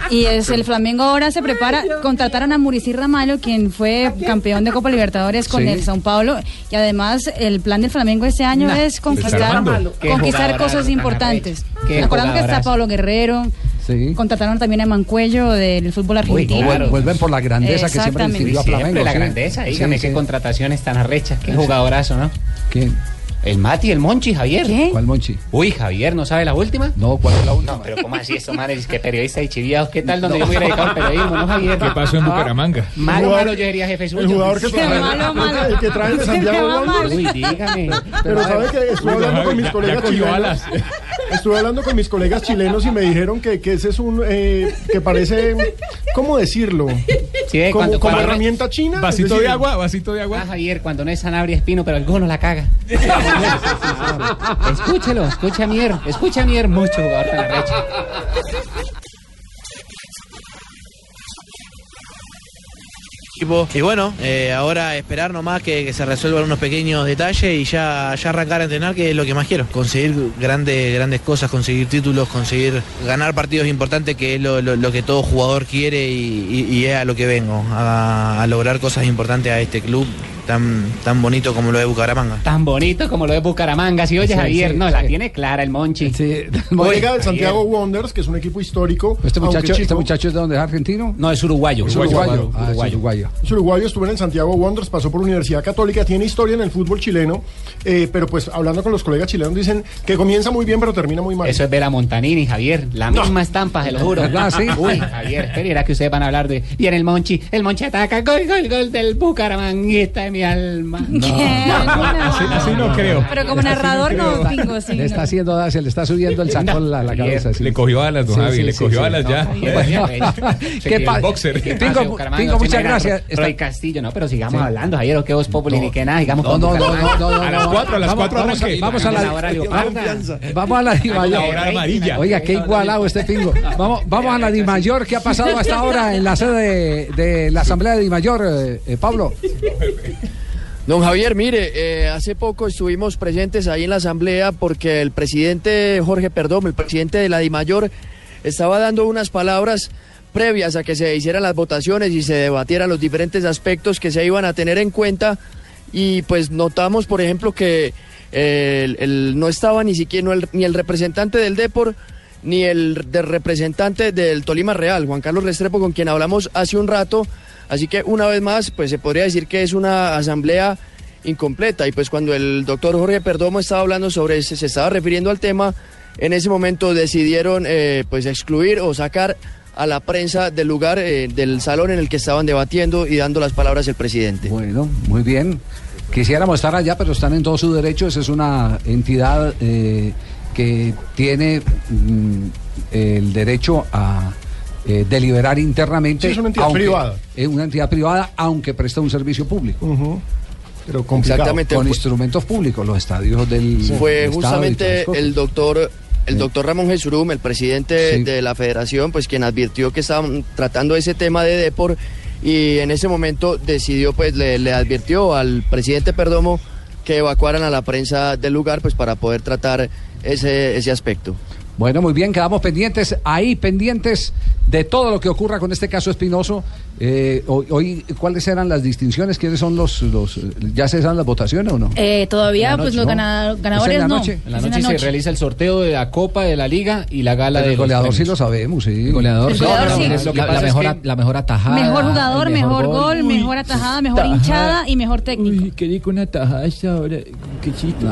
Y es el Flamengo ahora se prepara. Contrataron a Muricy Ramalho, quien fue campeón de Copa Libertadores con Sí. el São Paulo. Y además, el plan del Flamengo este año Nah, es conquistar, conquistar cosas tan importantes. Recordando que está. Pablo Guerrero. Contrataron también a Mancuello del fútbol argentino. vuel- vuelven por la grandeza que siempre distinguió a Siempre Flamengo. la sí. grandeza, dígame Sí, qué sí. contrataciones tan arrechas, qué Sí. jugadorazo, ¿no? ¿Quién? El Mati, el Monchi, Javier. ¿Cuál Monchi? Uy, Javier, ¿no sabe la última? No, ¿cuál es la última? No, pero ¿cómo así esto, man? Es que periodista y chiviados. ¿Qué tal donde yo me hubiera dedicado al periodismo, no, Javier? ¿Qué pasó en Bucaramanga? Malo, jugador- malo, yo sería jefe suyo. El jugador que Qué trae, malo, malo. el que trae de Santiago. Uy, dígame. Pero sabe que estuve Uy, hablando con mis colegas ya cogió chilenos. alas. Estuve hablando con mis colegas chilenos y me dijeron que, que ese es un eh, que parece ¿cómo decirlo? Sí, como cuando- como cuando- herramienta china. es Vasito decir, de agua, vasito de agua. Ah, Javier, cuando no es Sanabria Espino, pero alguno la caga. Escúchelo, escucha a Mier, escucha a Mier, mucho jugador arrecho. equipo. Y bueno, eh, ahora esperar nomás que, que se resuelvan unos pequeños detalles y ya, ya arrancar a entrenar, que es lo que más quiero. Conseguir grandes, grandes cosas, conseguir títulos, conseguir ganar partidos importantes, que es lo, lo- lo que todo jugador quiere y, y- y es a lo que vengo, a, a lograr cosas importantes a este club tan, tan bonito como lo de Bucaramanga. Tan bonito como lo de Bucaramanga. Si oye, Sí, Javier, sí, no, sí. la tiene clara el Monchi. Juega del Santiago Wanderers, que es un equipo histórico. ¿Este muchacho, chico. ¿Este muchacho es de dónde es argentino? No, es uruguayo. Es uruguayo. Ah, es uruguayo. Es uruguayo, estuvo en el Santiago Wanderers, pasó por Universidad Católica, tiene historia en el fútbol chileno, eh, pero pues hablando con los colegas chilenos dicen que comienza muy bien pero termina muy mal. Eso es ver a Montanini, Javier. La misma estampa, se lo juro. ¿Verdad, sí? Uy, Javier, espera que ustedes van a hablar de. Viene el Monchi. El Monchi ataca. Gol, gol, gol del Bucaramanguista de mi alma. Así, así no creo. Pero como narrador no, pingo, sí. Le está haciendo, se le está subiendo el sacón a la cabeza. sí. Le cogió alas, don Sí, Javi, sí, le cogió sí. alas ya. Bueno. ¿Qué El pa- boxer. ¿Qué Pingo, Pingo, muchas gracias. Roy Castillo, no, pero sigamos Sí. hablando, Javier, o que vos Populi ni que nada, digamos No, no, no, A las cuatro, a las Vamos- cuatro vamos a- la, vamos a la Di La Mayor. hora amarilla. Oiga, qué igualado este pingo. Vamos, vamos a la Di Mayor. ¿Qué ha pasado hasta ahora en la sede de, de la Asamblea de Di Mayor, eh, Pablo? Don Javier, mire, eh, hace poco estuvimos presentes ahí en la asamblea porque el presidente Jorge Perdomo, el presidente de la DIMAYOR, estaba dando unas palabras previas a que se hicieran las votaciones y se debatieran los diferentes aspectos que se iban a tener en cuenta y pues notamos, por ejemplo, que eh, el- no estaba ni siquiera el- ni el representante del Depor ni el del representante del Tolima Real, Juan Carlos Restrepo, con quien hablamos hace un rato. Así que una vez más, pues se podría decir que es una asamblea incompleta. Y pues cuando el doctor Jorge Perdomo estaba hablando sobre ese, se estaba refiriendo al tema, en ese momento decidieron eh, pues excluir o sacar a la prensa del lugar, eh, del salón en el que estaban debatiendo y dando las palabras el presidente. Bueno, muy bien. Quisiéramos estar allá, pero están en todo su derecho. Esa es una entidad eh, que tiene mm, el derecho a eh, deliberar internamente. Sí, es una entidad aunque- privada. Es una entidad privada, aunque presta un servicio público. Pero complicado. Exactamente. Con instrumentos públicos, los estadios del. Fue Estado justamente el doctor el doctor Ramón Jesurum, el presidente Sí. de la federación, pues quien advirtió que estaban tratando ese tema de Depor y en ese momento decidió, pues le, le advirtió al presidente Perdomo que evacuaran a la prensa del lugar pues para poder tratar ese, ese aspecto. Bueno, muy bien, quedamos pendientes, ahí pendientes de todo lo que ocurra con este caso espinoso. Eh, hoy, hoy, ¿cuáles eran las distinciones? ¿Quiénes son los, los ya se dan las votaciones o no? Eh, todavía, pues los ¿no? gana- ¿Es en ganadores la no. noche? En la noche se realiza el sorteo de la Copa, de la Liga y la gala de el los goleador sí lo sabemos, sí. El goleador, El goleador no, sí. no, Lo que La, pasa la es mejor, que- la mejor atajada. Mejor jugador, mejor gol, Uy, mejor atajada, mejor tajada. hinchada y mejor técnico. Uy, qué rico una tajada esta hora. Qué chito.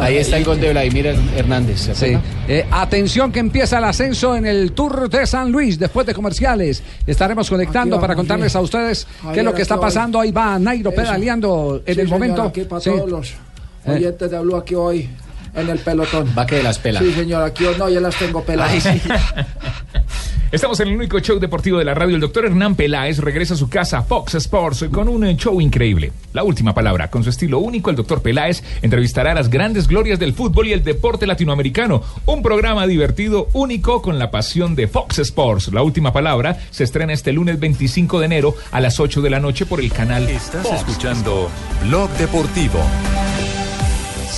Ahí está el gol de Vladimir Hernández. ¿se Sí. Eh, atención que empieza el ascenso en el Tour de San Luis. Después de comerciales estaremos conectando para contarles a ustedes qué es lo que está pasando. Ahí va Nairo pedaleando en Sí, el momento. Aquí para Sí. todos los Eh. oyentes de Blue aquí hoy en el pelotón. Va que las pela. Sí, señor, aquí hoy no, ya las tengo peladas. Estamos en el único show deportivo de la radio. El doctor Hernán Peláez regresa a su casa Fox Sports con un eh, show increíble. La última palabra. Con su estilo único, el doctor Peláez entrevistará a las grandes glorias del fútbol y el deporte latinoamericano. Un programa divertido, único, con la pasión de Fox Sports. La última palabra se estrena este lunes 25 de enero a las 8 de la noche por el canal Estás Fox. escuchando Blog Deportivo.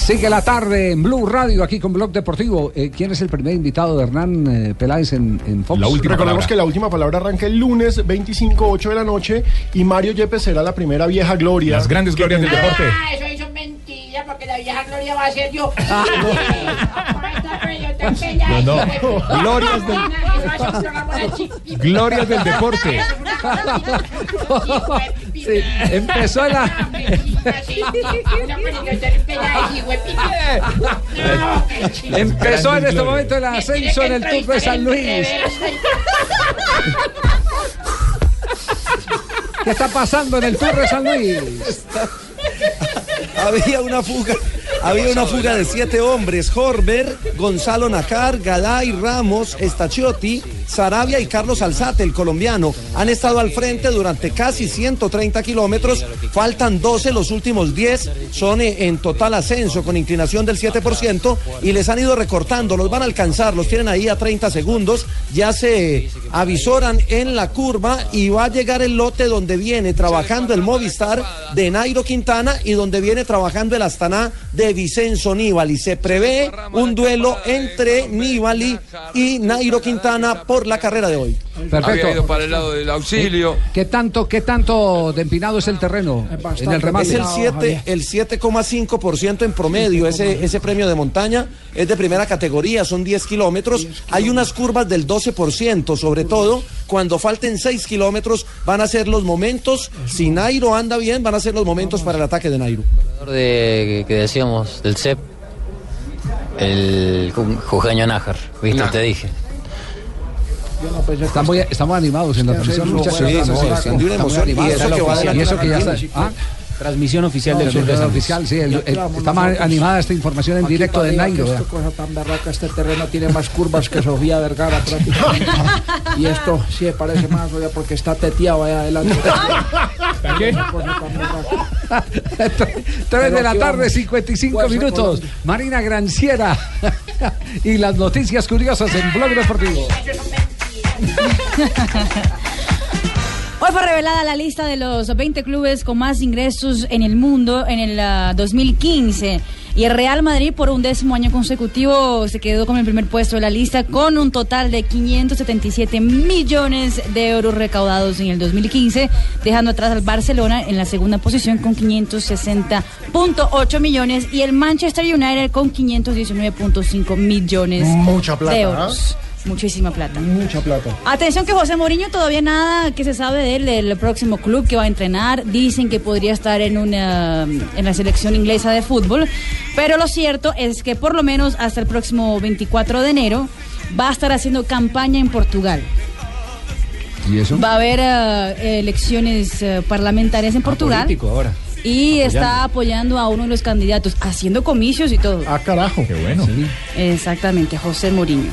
Sigue la tarde en Blue Radio aquí con Blog Deportivo. Eh, ¿Quién es el primer invitado de Hernán eh, Peláez en, en Fox? Recordemos que la última palabra arranca el lunes 25, 8 de la noche y Mario Yepes será la primera vieja gloria. Las grandes glorias del deporte. Ah, eso hizo mentira, porque la vieja Gloria va a ser yo. No, no. Glorias del- Glorias del deporte. Sí, empezó la. Empezó en este momento el ascenso en el Tour de San Luis. ¿Qué está pasando en el Tour de San Luis? Había una fuga. Había una fuga de siete hombres, Horber, Gonzalo Nacar, Gaday, Ramos, Estachiotti, Sarabia y Carlos Alzate, el colombiano. Han estado al frente durante casi 130 kilómetros, faltan 12, los últimos 10 son eh, en total ascenso con inclinación del 7% y les han ido recortando, los van a alcanzar, los tienen ahí a 30 segundos, ya se avisoran en la curva y va a llegar el lote donde viene trabajando el Movistar de Nairo Quintana y donde viene trabajando el Astana de Vicenzo Nibali. Se prevé un duelo entre Nibali y Nairo Quintana por la carrera de hoy. Perfecto. Había ido para el lado del auxilio. ¿Qué tanto, qué tanto de empinado es el terreno en el remate? Es el 7, el 7,5% en promedio. Ese, ese premio de montaña es de primera categoría, son 10 kilómetros. Hay unas curvas del 12%, sobre todo cuando falten 6 kilómetros van a ser los momentos. Si Nairo anda bien, van a ser los momentos para el ataque de Nairo. de que decíamos del CEP, el ju- jujeño Nájar, viste, te dije. Estamos animados en la transmisión, emoción. Y eso que va adelante Y eso que ya está. ¿Ah? Transmisión oficial del de oficial, sí. el- el- Entramos está más animada esta información en Aquí directo de Nairo. vea. Esta cosa tan berraca, este terreno tiene más curvas que Sofía Vergara prácticamente. y esto sí parece más, oiga, porque está teteado allá adelante. ¿Qué? Una cosa tan berraca. 3 de la tarde, vamos. 55 Fuerza, minutos. Marina Granciera y las noticias curiosas en Blog Deportivo. Hoy fue revelada la lista de los 20 clubes con más ingresos en el mundo en el ah, 2015. Y el Real Madrid por un décimo año consecutivo se quedó con el primer puesto de la lista con un total de 577 millones de euros recaudados en el 2015, dejando atrás al Barcelona en la segunda posición con 560.8 millones y el Manchester United con 519.5 millones Mucha plata, de euros. Muchísima plata. Mucha plata. Atención que José Mourinho todavía nada que se sabe de él, del próximo club que va a entrenar. Dicen que podría estar en una en la selección inglesa de fútbol, pero lo cierto es que por lo menos hasta el próximo 24 de enero va a estar haciendo campaña en Portugal. ¿Y eso? Va a haber eh, elecciones eh, parlamentarias en Portugal Político ahora. Y Apoyando. está apoyando a uno de los candidatos, haciendo comicios y todo. Ah, carajo. Qué bueno. Exactamente, José Mourinho.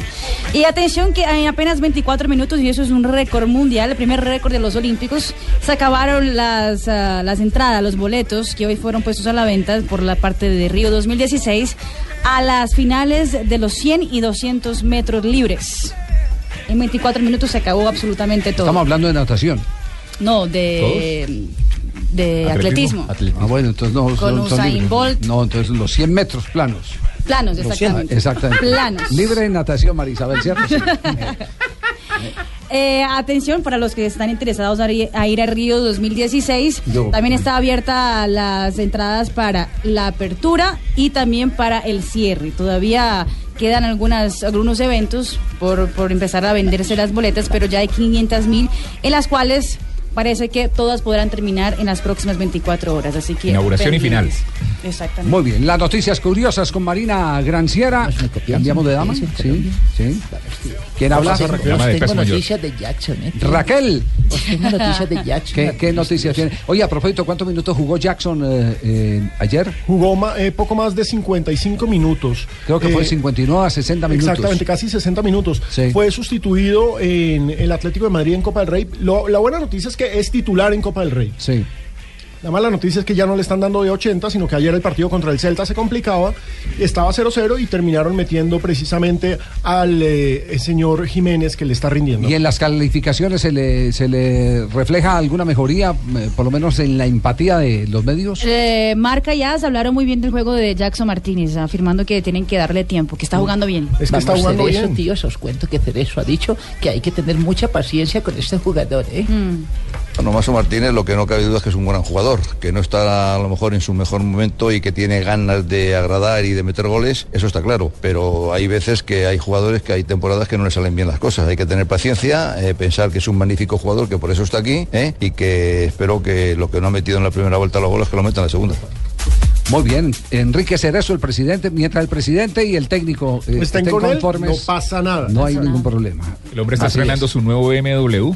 Y atención que en apenas 24 minutos, y eso es un récord mundial, el primer récord de los Olímpicos, se acabaron las, ah, las entradas, los boletos que hoy fueron puestos a la venta por la parte de Río 2016 a las finales de los 100 y 200 metros libres. En 24 minutos se acabó absolutamente todo. Estamos hablando de natación. No, de, de atletismo. Ah, bueno, entonces no. Con son- son Usain. Bolt. No, entonces los 100 metros planos. Planos, Los 100, exactamente. Exactamente. Planos. Libre de natación, Marisabel, ¿cierto? Sí. Eh, atención para los que están interesados a ir a, ir a Río 2016. Yo. También está abierta las entradas para la apertura y también para el cierre. Todavía quedan algunas, algunos eventos por, por empezar a venderse las boletas, pero ya hay 500 mil en las cuales parece que todas podrán terminar en las próximas 24 horas. Así que Inauguración y final. Exactamente. Muy bien, las noticias curiosas con Marina Granciera. ¿Cambiamos de dama? Sí, sí. ¿Quién habla? Tengo noticias de Jackson, ¿eh? Raquel. Os tengo noticias de Jackson. ¿Qué, qué noticias tiene? Oye, a propósito, ¿cuántos minutos jugó Jackson eh, eh, ayer? Jugó ma- eh, poco más de 55 minutos. Creo que fue Eh, 59 a 60 minutos. Exactamente, casi 60 minutos. Fue sustituido en el Atlético de Madrid en Copa del Rey. Lo- la buena noticia es que es titular en Copa del Rey. Sí. La mala noticia es que ya no le están dando de 80, sino que ayer el partido contra el Celta se complicaba. Estaba 0-0 y terminaron metiendo precisamente al eh, señor Jiménez que le está rindiendo. ¿Y en las calificaciones se le, se le refleja alguna mejoría, eh, por lo menos en la empatía de los medios? Eh, Marca y As hablaron muy bien del juego de Jackson Martínez, afirmando que tienen que darle tiempo, que está jugando bien. Vamos, Cerezo, tíos, os cuento que Cerezo ha dicho que hay que tener mucha paciencia con este jugador, ¿eh? Mm. Bueno, Maso Martínez lo que no cabe duda es que es un gran jugador, que no está a lo mejor en su mejor momento y que tiene ganas de agradar y de meter goles, eso está claro, pero hay veces que hay jugadores que hay temporadas que no le salen bien las cosas, hay que tener paciencia, eh, pensar que es un magnífico jugador, que por eso está aquí eh, y que espero que lo que no ha metido en la primera vuelta los goles que lo meta en la segunda. Muy bien, Enrique Cerezo, el presidente, mientras el presidente y el técnico eh, Estén con él, no pasa nada. no hay ningún problema. El hombre está estrenando es. su nuevo BMW,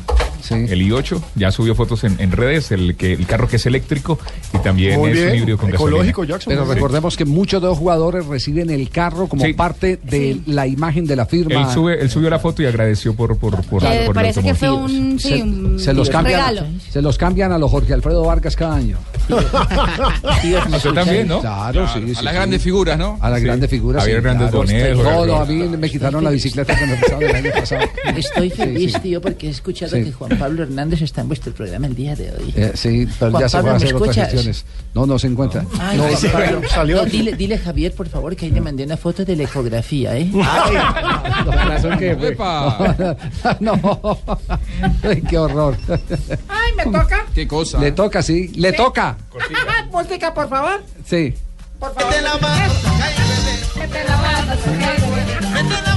el i8. Ya subió fotos en, en redes, el, que, el carro que es eléctrico y también Muy es un híbrido con ecológico, gasolina. Pero recordemos que muchos de los jugadores reciben el carro como Sí. parte de la imagen de la firma. Él, sube, él subió la foto y agradeció por, por, por, parece que fue un, sí, se, un se los cambian, regalo. se los cambian a los Jorge Alfredo Vargas cada año. Usted también, ¿no? Claro, sí, a sí, las sí. grandes figuras, ¿no? A las Sí. grandes figuras. Claro. A mí me quitaron la bicicleta que me el año pasado. Estoy feliz, tío, porque he escuchado que Juan Pablo Hernández está en vuestro programa el día de hoy. Eh, sí, pero Juan ya se fue a ¿me hacer otras gestiones. No, no se encuentra. Ay, no, Juan sí, Pablo, salió no, aquí. dile, dile Javier, por favor, que ahí le mandé una foto de la ecografía, ¿eh? no, Ay, qué horror. Ay, me toca. Qué cosa. Le toca, sí, le toca. Música, por favor. Sí. Por favor. Mete la mano. Mete la mano. Mete la mano.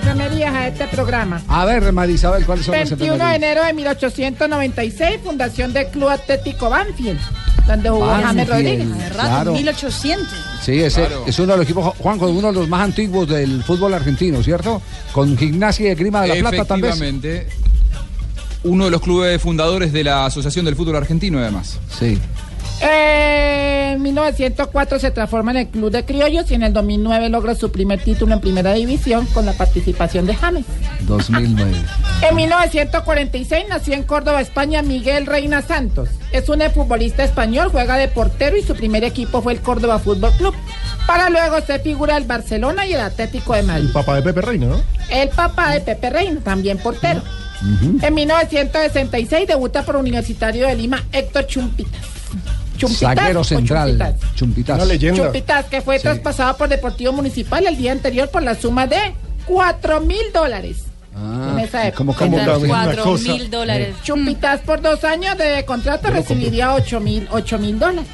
Enfermerías a este programa. A ver, Marisabel, ¿cuáles son las 21 de enero de 1896, fundación del Club Atlético Banfield, donde jugó James Rodríguez. claro. 1800. Sí, ese es uno de los equipos, Juanjo, uno de los más antiguos del fútbol argentino, ¿cierto? Con Gimnasia y Esgrima de la Plata, vez. Efectivamente. Uno de los clubes fundadores de la Asociación del Fútbol Argentino, además. Sí. Eh, En 1904 se transforma en el Club de Criollos y en el 2009 logra su primer título en Primera División con la participación de James. 2009. En 1946 nació en Córdoba, España, Miguel Reina Santos. Es un futbolista español, juega de portero y su primer equipo fue el Córdoba Fútbol Club. Para luego ser figura del Barcelona y el Atlético de Madrid. El papá de Pepe Reina, ¿no? El papá de Pepe Reina, también portero. En 1966 debuta por Universitario de Lima Héctor Chumpitas. Chumpitas Zaguero central. Chumpitas. Chumpitas. Chumpitas, que fue traspasado por Deportivo Municipal el día anterior por la suma de 4 mil dólares. Ah, en esa época. ¿cómo mil dólares. Chumpitas por dos años de contrato recibiría 8 mil ocho mil dólares.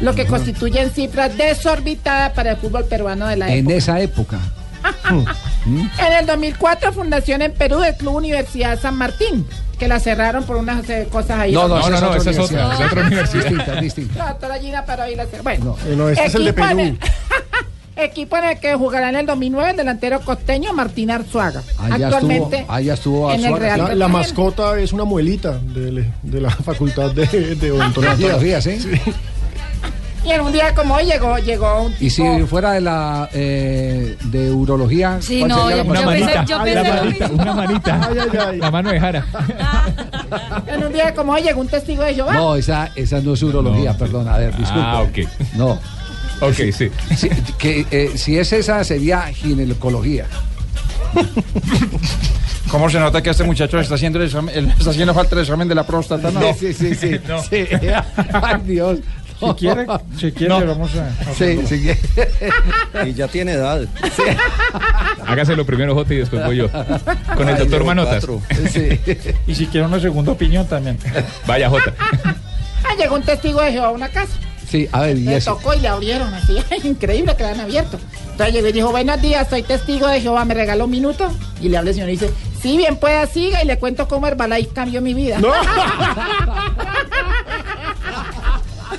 Lo que constituye en cifras desorbitadas para el fútbol peruano de la En época. esa época. En el 2004, fundación en Perú del Club Universidad San Martín, que la cerraron por unas eh, cosas ahí. No, no, No, esa no, no, es esa es otra es otra universidad. Distinta, distinta. La doctora Gina paró y la cerró. Bueno, no, este es el de en Perú. equipo en el que jugará en el 2009 el delantero costeño Martín Arzuaga. Allá Actualmente estuvo- allá estuvo en el Arzuaga. Real La, mascota es una muelita de, de la facultad de, de odontología. Odontología, ¿sí? Y en un día como hoy llegó, llegó un Y si tipo... fuera de la eh, de urología, Sí, ¿cuál no, sería la yo- Una yo posibilidad? manita, pensé- yo pensé manita, una manita. La mano de Jara. En un día como hoy llegó un testigo de Jehová. No, esa, esa no es urología, perdón. A ver, disculpe. Ah, ok. No. Ok, sí. Si, que, eh, si es esa, sería ginecología. ¿Cómo se nota que este muchacho está haciendo, el examen- el- está haciendo falta el examen de la próstata? No. Sí, sí, sí. No. sí. Ay, Dios. Si quiere, si quiere, No. vamos a. Sí, sí. Y ya tiene edad. Hágaselo primero, Jota, y después voy yo. Con el Ay, doctor Manotas. cuatro. Y si quiere una segunda opinión también. Vaya, Jota. Ah, llegó un testigo de Jehová a una casa. Sí, a ver, y Le eso. tocó y le abrieron así. Increíble que le han abierto. Entonces llegó y dijo, buenos días, soy testigo de Jehová, ¿me regaló un minuto? Y le habla el señor y dice, sí, bien pueda, siga y le cuento cómo Herbalife cambió mi vida. Ay,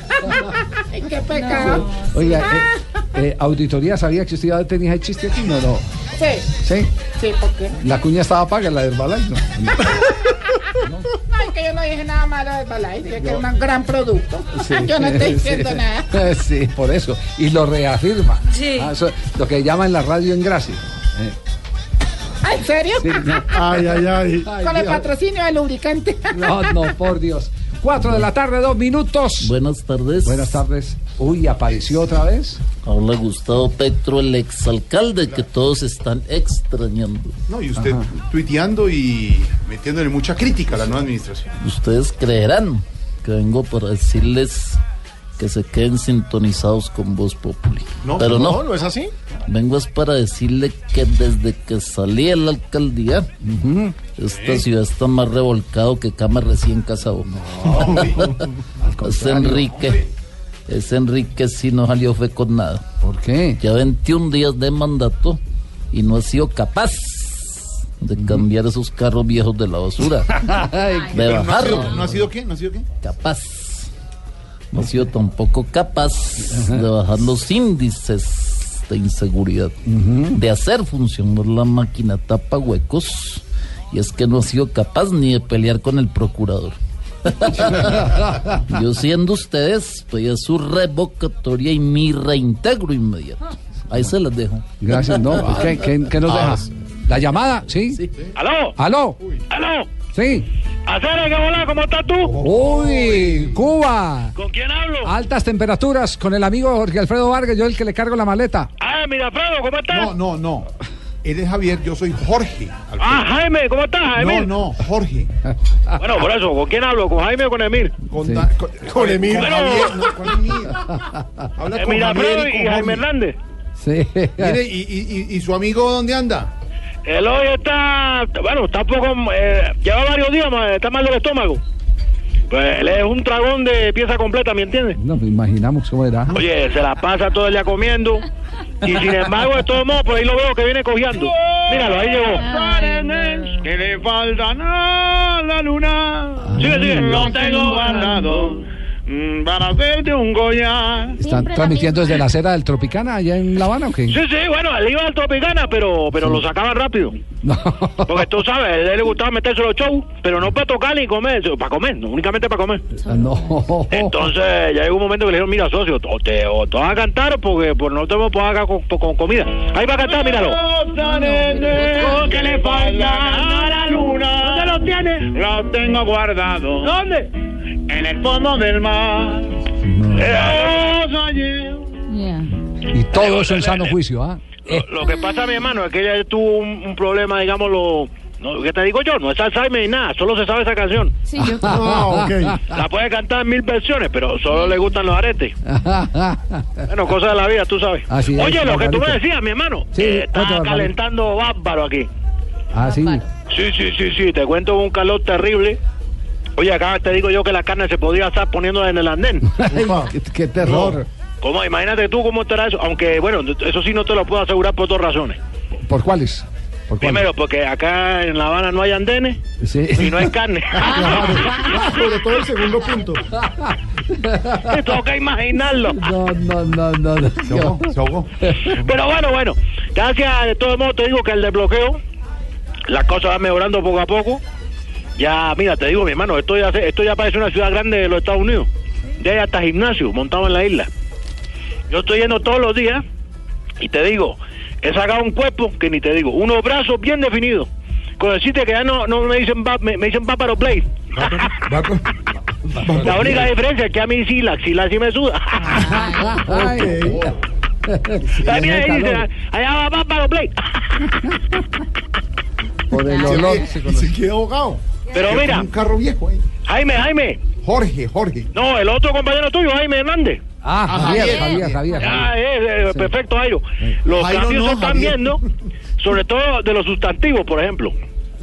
qué pecado. Oiga, eh, eh, auditoría, ¿sabía que usted tenía el chiste aquí? No, no. Sí, ¿Sí? sí, porque... La cuña estaba paga, la de Herbalife, ¿no? No, es que yo no dije nada malo de Herbalife, dije que es un gran producto. Sí. yo no estoy diciendo Sí. nada. Sí, por eso. Y lo reafirma. Sí. Ah, eso, lo que llaman la radio en gracia. Eh, Ah, ¿En serio? sí, no. Ay, ay, ay. Con el Dios. patrocinio del lubricante. No, no, por Dios. Cuatro de la tarde, dos minutos. Buenas tardes. Buenas tardes. Uy, apareció otra vez. Habla Gustavo Petro, el exalcalde que todos están extrañando. No, y usted tuiteando y metiéndole mucha crítica a la nueva administración. Ustedes creerán que vengo para decirles que se queden sintonizados con Voz Populi. No, Pero no, no, no es así. vengo es para decirle que desde que salí de la alcaldía, esta ciudad está más revolcado que cama recién casado. es contrario. Enrique. Es Enrique si no salió fue con nada. ¿Por qué? Ya 21 días de mandato y no ha sido capaz de cambiar esos carros viejos de la basura. de Pero no ha bajar. sido- ¿No ha sido qué? ¿No ha sido qué? Capaz. No ha sido tampoco capaz de bajar los índices de inseguridad. De hacer funcionar la máquina tapa huecos. Y es que no ha sido capaz ni de pelear con el procurador. Yo siendo ustedes, pedí su revocatoria y mi reintegro inmediato. Ahí se las dejo. Gracias, ¿no? ¿Qué, qué- qué nos dejas? ¿La llamada? ¿Sí? ¿Aló? ¿Aló? ¿Aló? Sí. Hacer que hola, ¿cómo estás tú? Uy, Cuba. ¿Con quién hablo? Altas temperaturas con el amigo Jorge Alfredo Vargas, yo el que le cargo la maleta. Ah, mira, Alfredo, ¿cómo estás? No, no, no. Él es Javier, yo soy Jorge. Ah, Jaime, ¿cómo estás, Jaime? No, no, Jorge. Bueno, por eso, ¿con quién hablo? ¿Con Jaime o con Emir? Con, da- con, con Emir. Bueno. Javier, no, con Emir. Habla con Emir Alfredo y y con Jaime. Hernández. Sí. Mire, y, y, y, y su amigo dónde anda? Él hoy está, bueno, está un poco, eh, lleva varios días, está mal del estómago. Pues él es un dragón de pieza completa, ¿me entiendes? No, pues imaginamos cómo era. Oye, se la pasa todo el día comiendo. Y sin embargo, de todos modos, por ahí lo veo que viene cojeando. Míralo, ahí llegó. Que le falta nada a la luna. Sigue, sigue. Lo tengo guardado para hacerte un collar. ¿Están transmitiendo desde la acera del Tropicana allá en La Habana o qué? Sí, sí, bueno, él iba al Tropicana, pero, pero lo sacaba rápido. Porque tú sabes, a él le gustaba meterse los shows, pero no para tocar ni comer, para comer, no, únicamente para comer. No. Entonces ya llegó un momento que le dijeron, mira, socio, o te, o te vas a cantar porque pues, no te vamos a pagar con, con comida. Ahí va a cantar, míralo. que le falta a la luna. ¿Dónde lo tienes? Lo tengo guardado. ¿Dónde? En el fondo del mar. Eh. Y todo eso en sano juicio, ¿ah? Lo, lo que pasa, mi hermano, es que ella tuvo un, un problema, digámoslo. No, ¿Qué te digo yo? No es Alzheimer ni nada, solo se sabe esa canción. Sí, yo Ah, La puede cantar en mil versiones, pero solo le gustan los aretes. Bueno, cosas de la vida, tú sabes. Así es, Oye, lo que tú me decías, mi hermano, Sí, eh, está calentando bárbaro aquí. Ah, sí. Sí, sí, sí, sí, te cuento un calor terrible. Oye, acá te digo yo que la carne se podía estar poniendo en el andén. qué, qué terror. ¿Cómo? Imagínate tú cómo estará eso. Aunque, bueno, eso sí no te lo puedo asegurar por dos razones. ¿Por cuáles? ¿Por cuáles? Primero, porque acá en La Habana no hay andenes Sí. y no hay carne. Sobre todo el segundo punto. Toca imaginarlo. No, no, no, no. no. Se ahogó, se ahogó. Pero bueno, bueno, gracias de todos modos te digo que el desbloqueo, las cosas van mejorando poco a poco. Ya, mira, te digo, mi hermano, esto ya, se- esto ya parece una ciudad grande de los Estados Unidos. De ahí hasta gimnasio, montado en la isla. Yo estoy yendo todos los días y te digo, he sacado un cuerpo que ni te digo, unos brazos bien definidos. Con decirte que ya no, no me dicen va- me, me dicen Báparo Play. La única diferencia es que a mí sí, la axila sí me suda. Ay. Mira, ahí dice, allá va Báparo Play. Por el Se olor. se queda ahogado. Pero Se mira. Un carro viejo ahí. Jaime, Jaime. Jorge, Jorge. No, el otro compañero tuyo, Jaime Hernández. Ah, Javier, Javier, Javier. Ah, eh, eh, perfecto, Jairo. Los Jairo cambios no, se están Javier. viendo, sobre todo de los sustantivos, por ejemplo.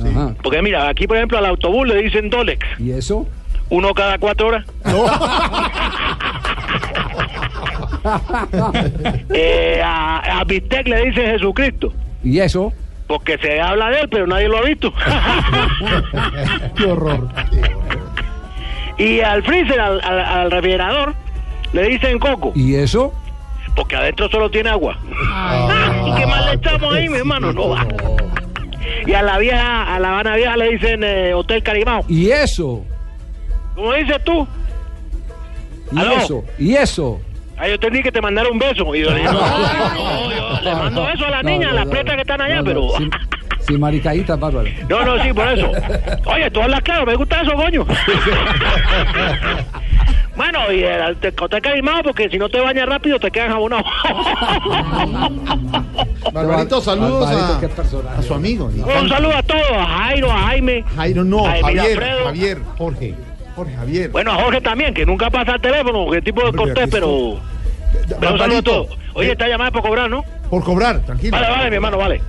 Ajá. Porque mira, aquí, por ejemplo, al autobús le dicen Dolex, ¿Y eso? uno cada cuatro horas. Eh, a, a Bistec le dicen Jesucristo, ¿Y eso? Porque se habla de él, pero nadie lo ha visto. Qué horror. y al freezer, al, al, al refrigerador, le dicen Coco, ¿Y eso? porque adentro solo tiene agua. ¿Y qué más le echamos ahí, mi hermano? No va. Y a la vieja, a la Habana vieja le dicen eh, Hotel Carimao. ¿Y eso? ¿Cómo dices tú? ¿Y ¿Aló? eso? ¿Y eso? Ah, yo entendí que te mandara un beso. Y yo le dije, no, no, yo le mando eso a la No, niña, no, a las no. pretas que están allá, pero... Sí, sí, maricaíta, bárbaro. No, no, sí, por eso. Oye, tú hablas claro, me gusta eso, coño. bueno, y el te- Hotel Carimao, porque si no te bañas rápido te quedan jabonados. Barbarito, saludos Barbarito, a, qué personaje. a su amigo. un saludo a todos, a Jairo, a Jaime. Jairo no, a Javier, Alfredo. Javier, Jorge. Jorge Javier. Bueno, a Jorge también, que nunca pasa el teléfono, que tipo de cortés, pero... Pero un saludo a todos. Oye, Eh, esta llamada por cobrar, ¿no? Por cobrar, tranquilo. Vale, vale, mi hermano, vale.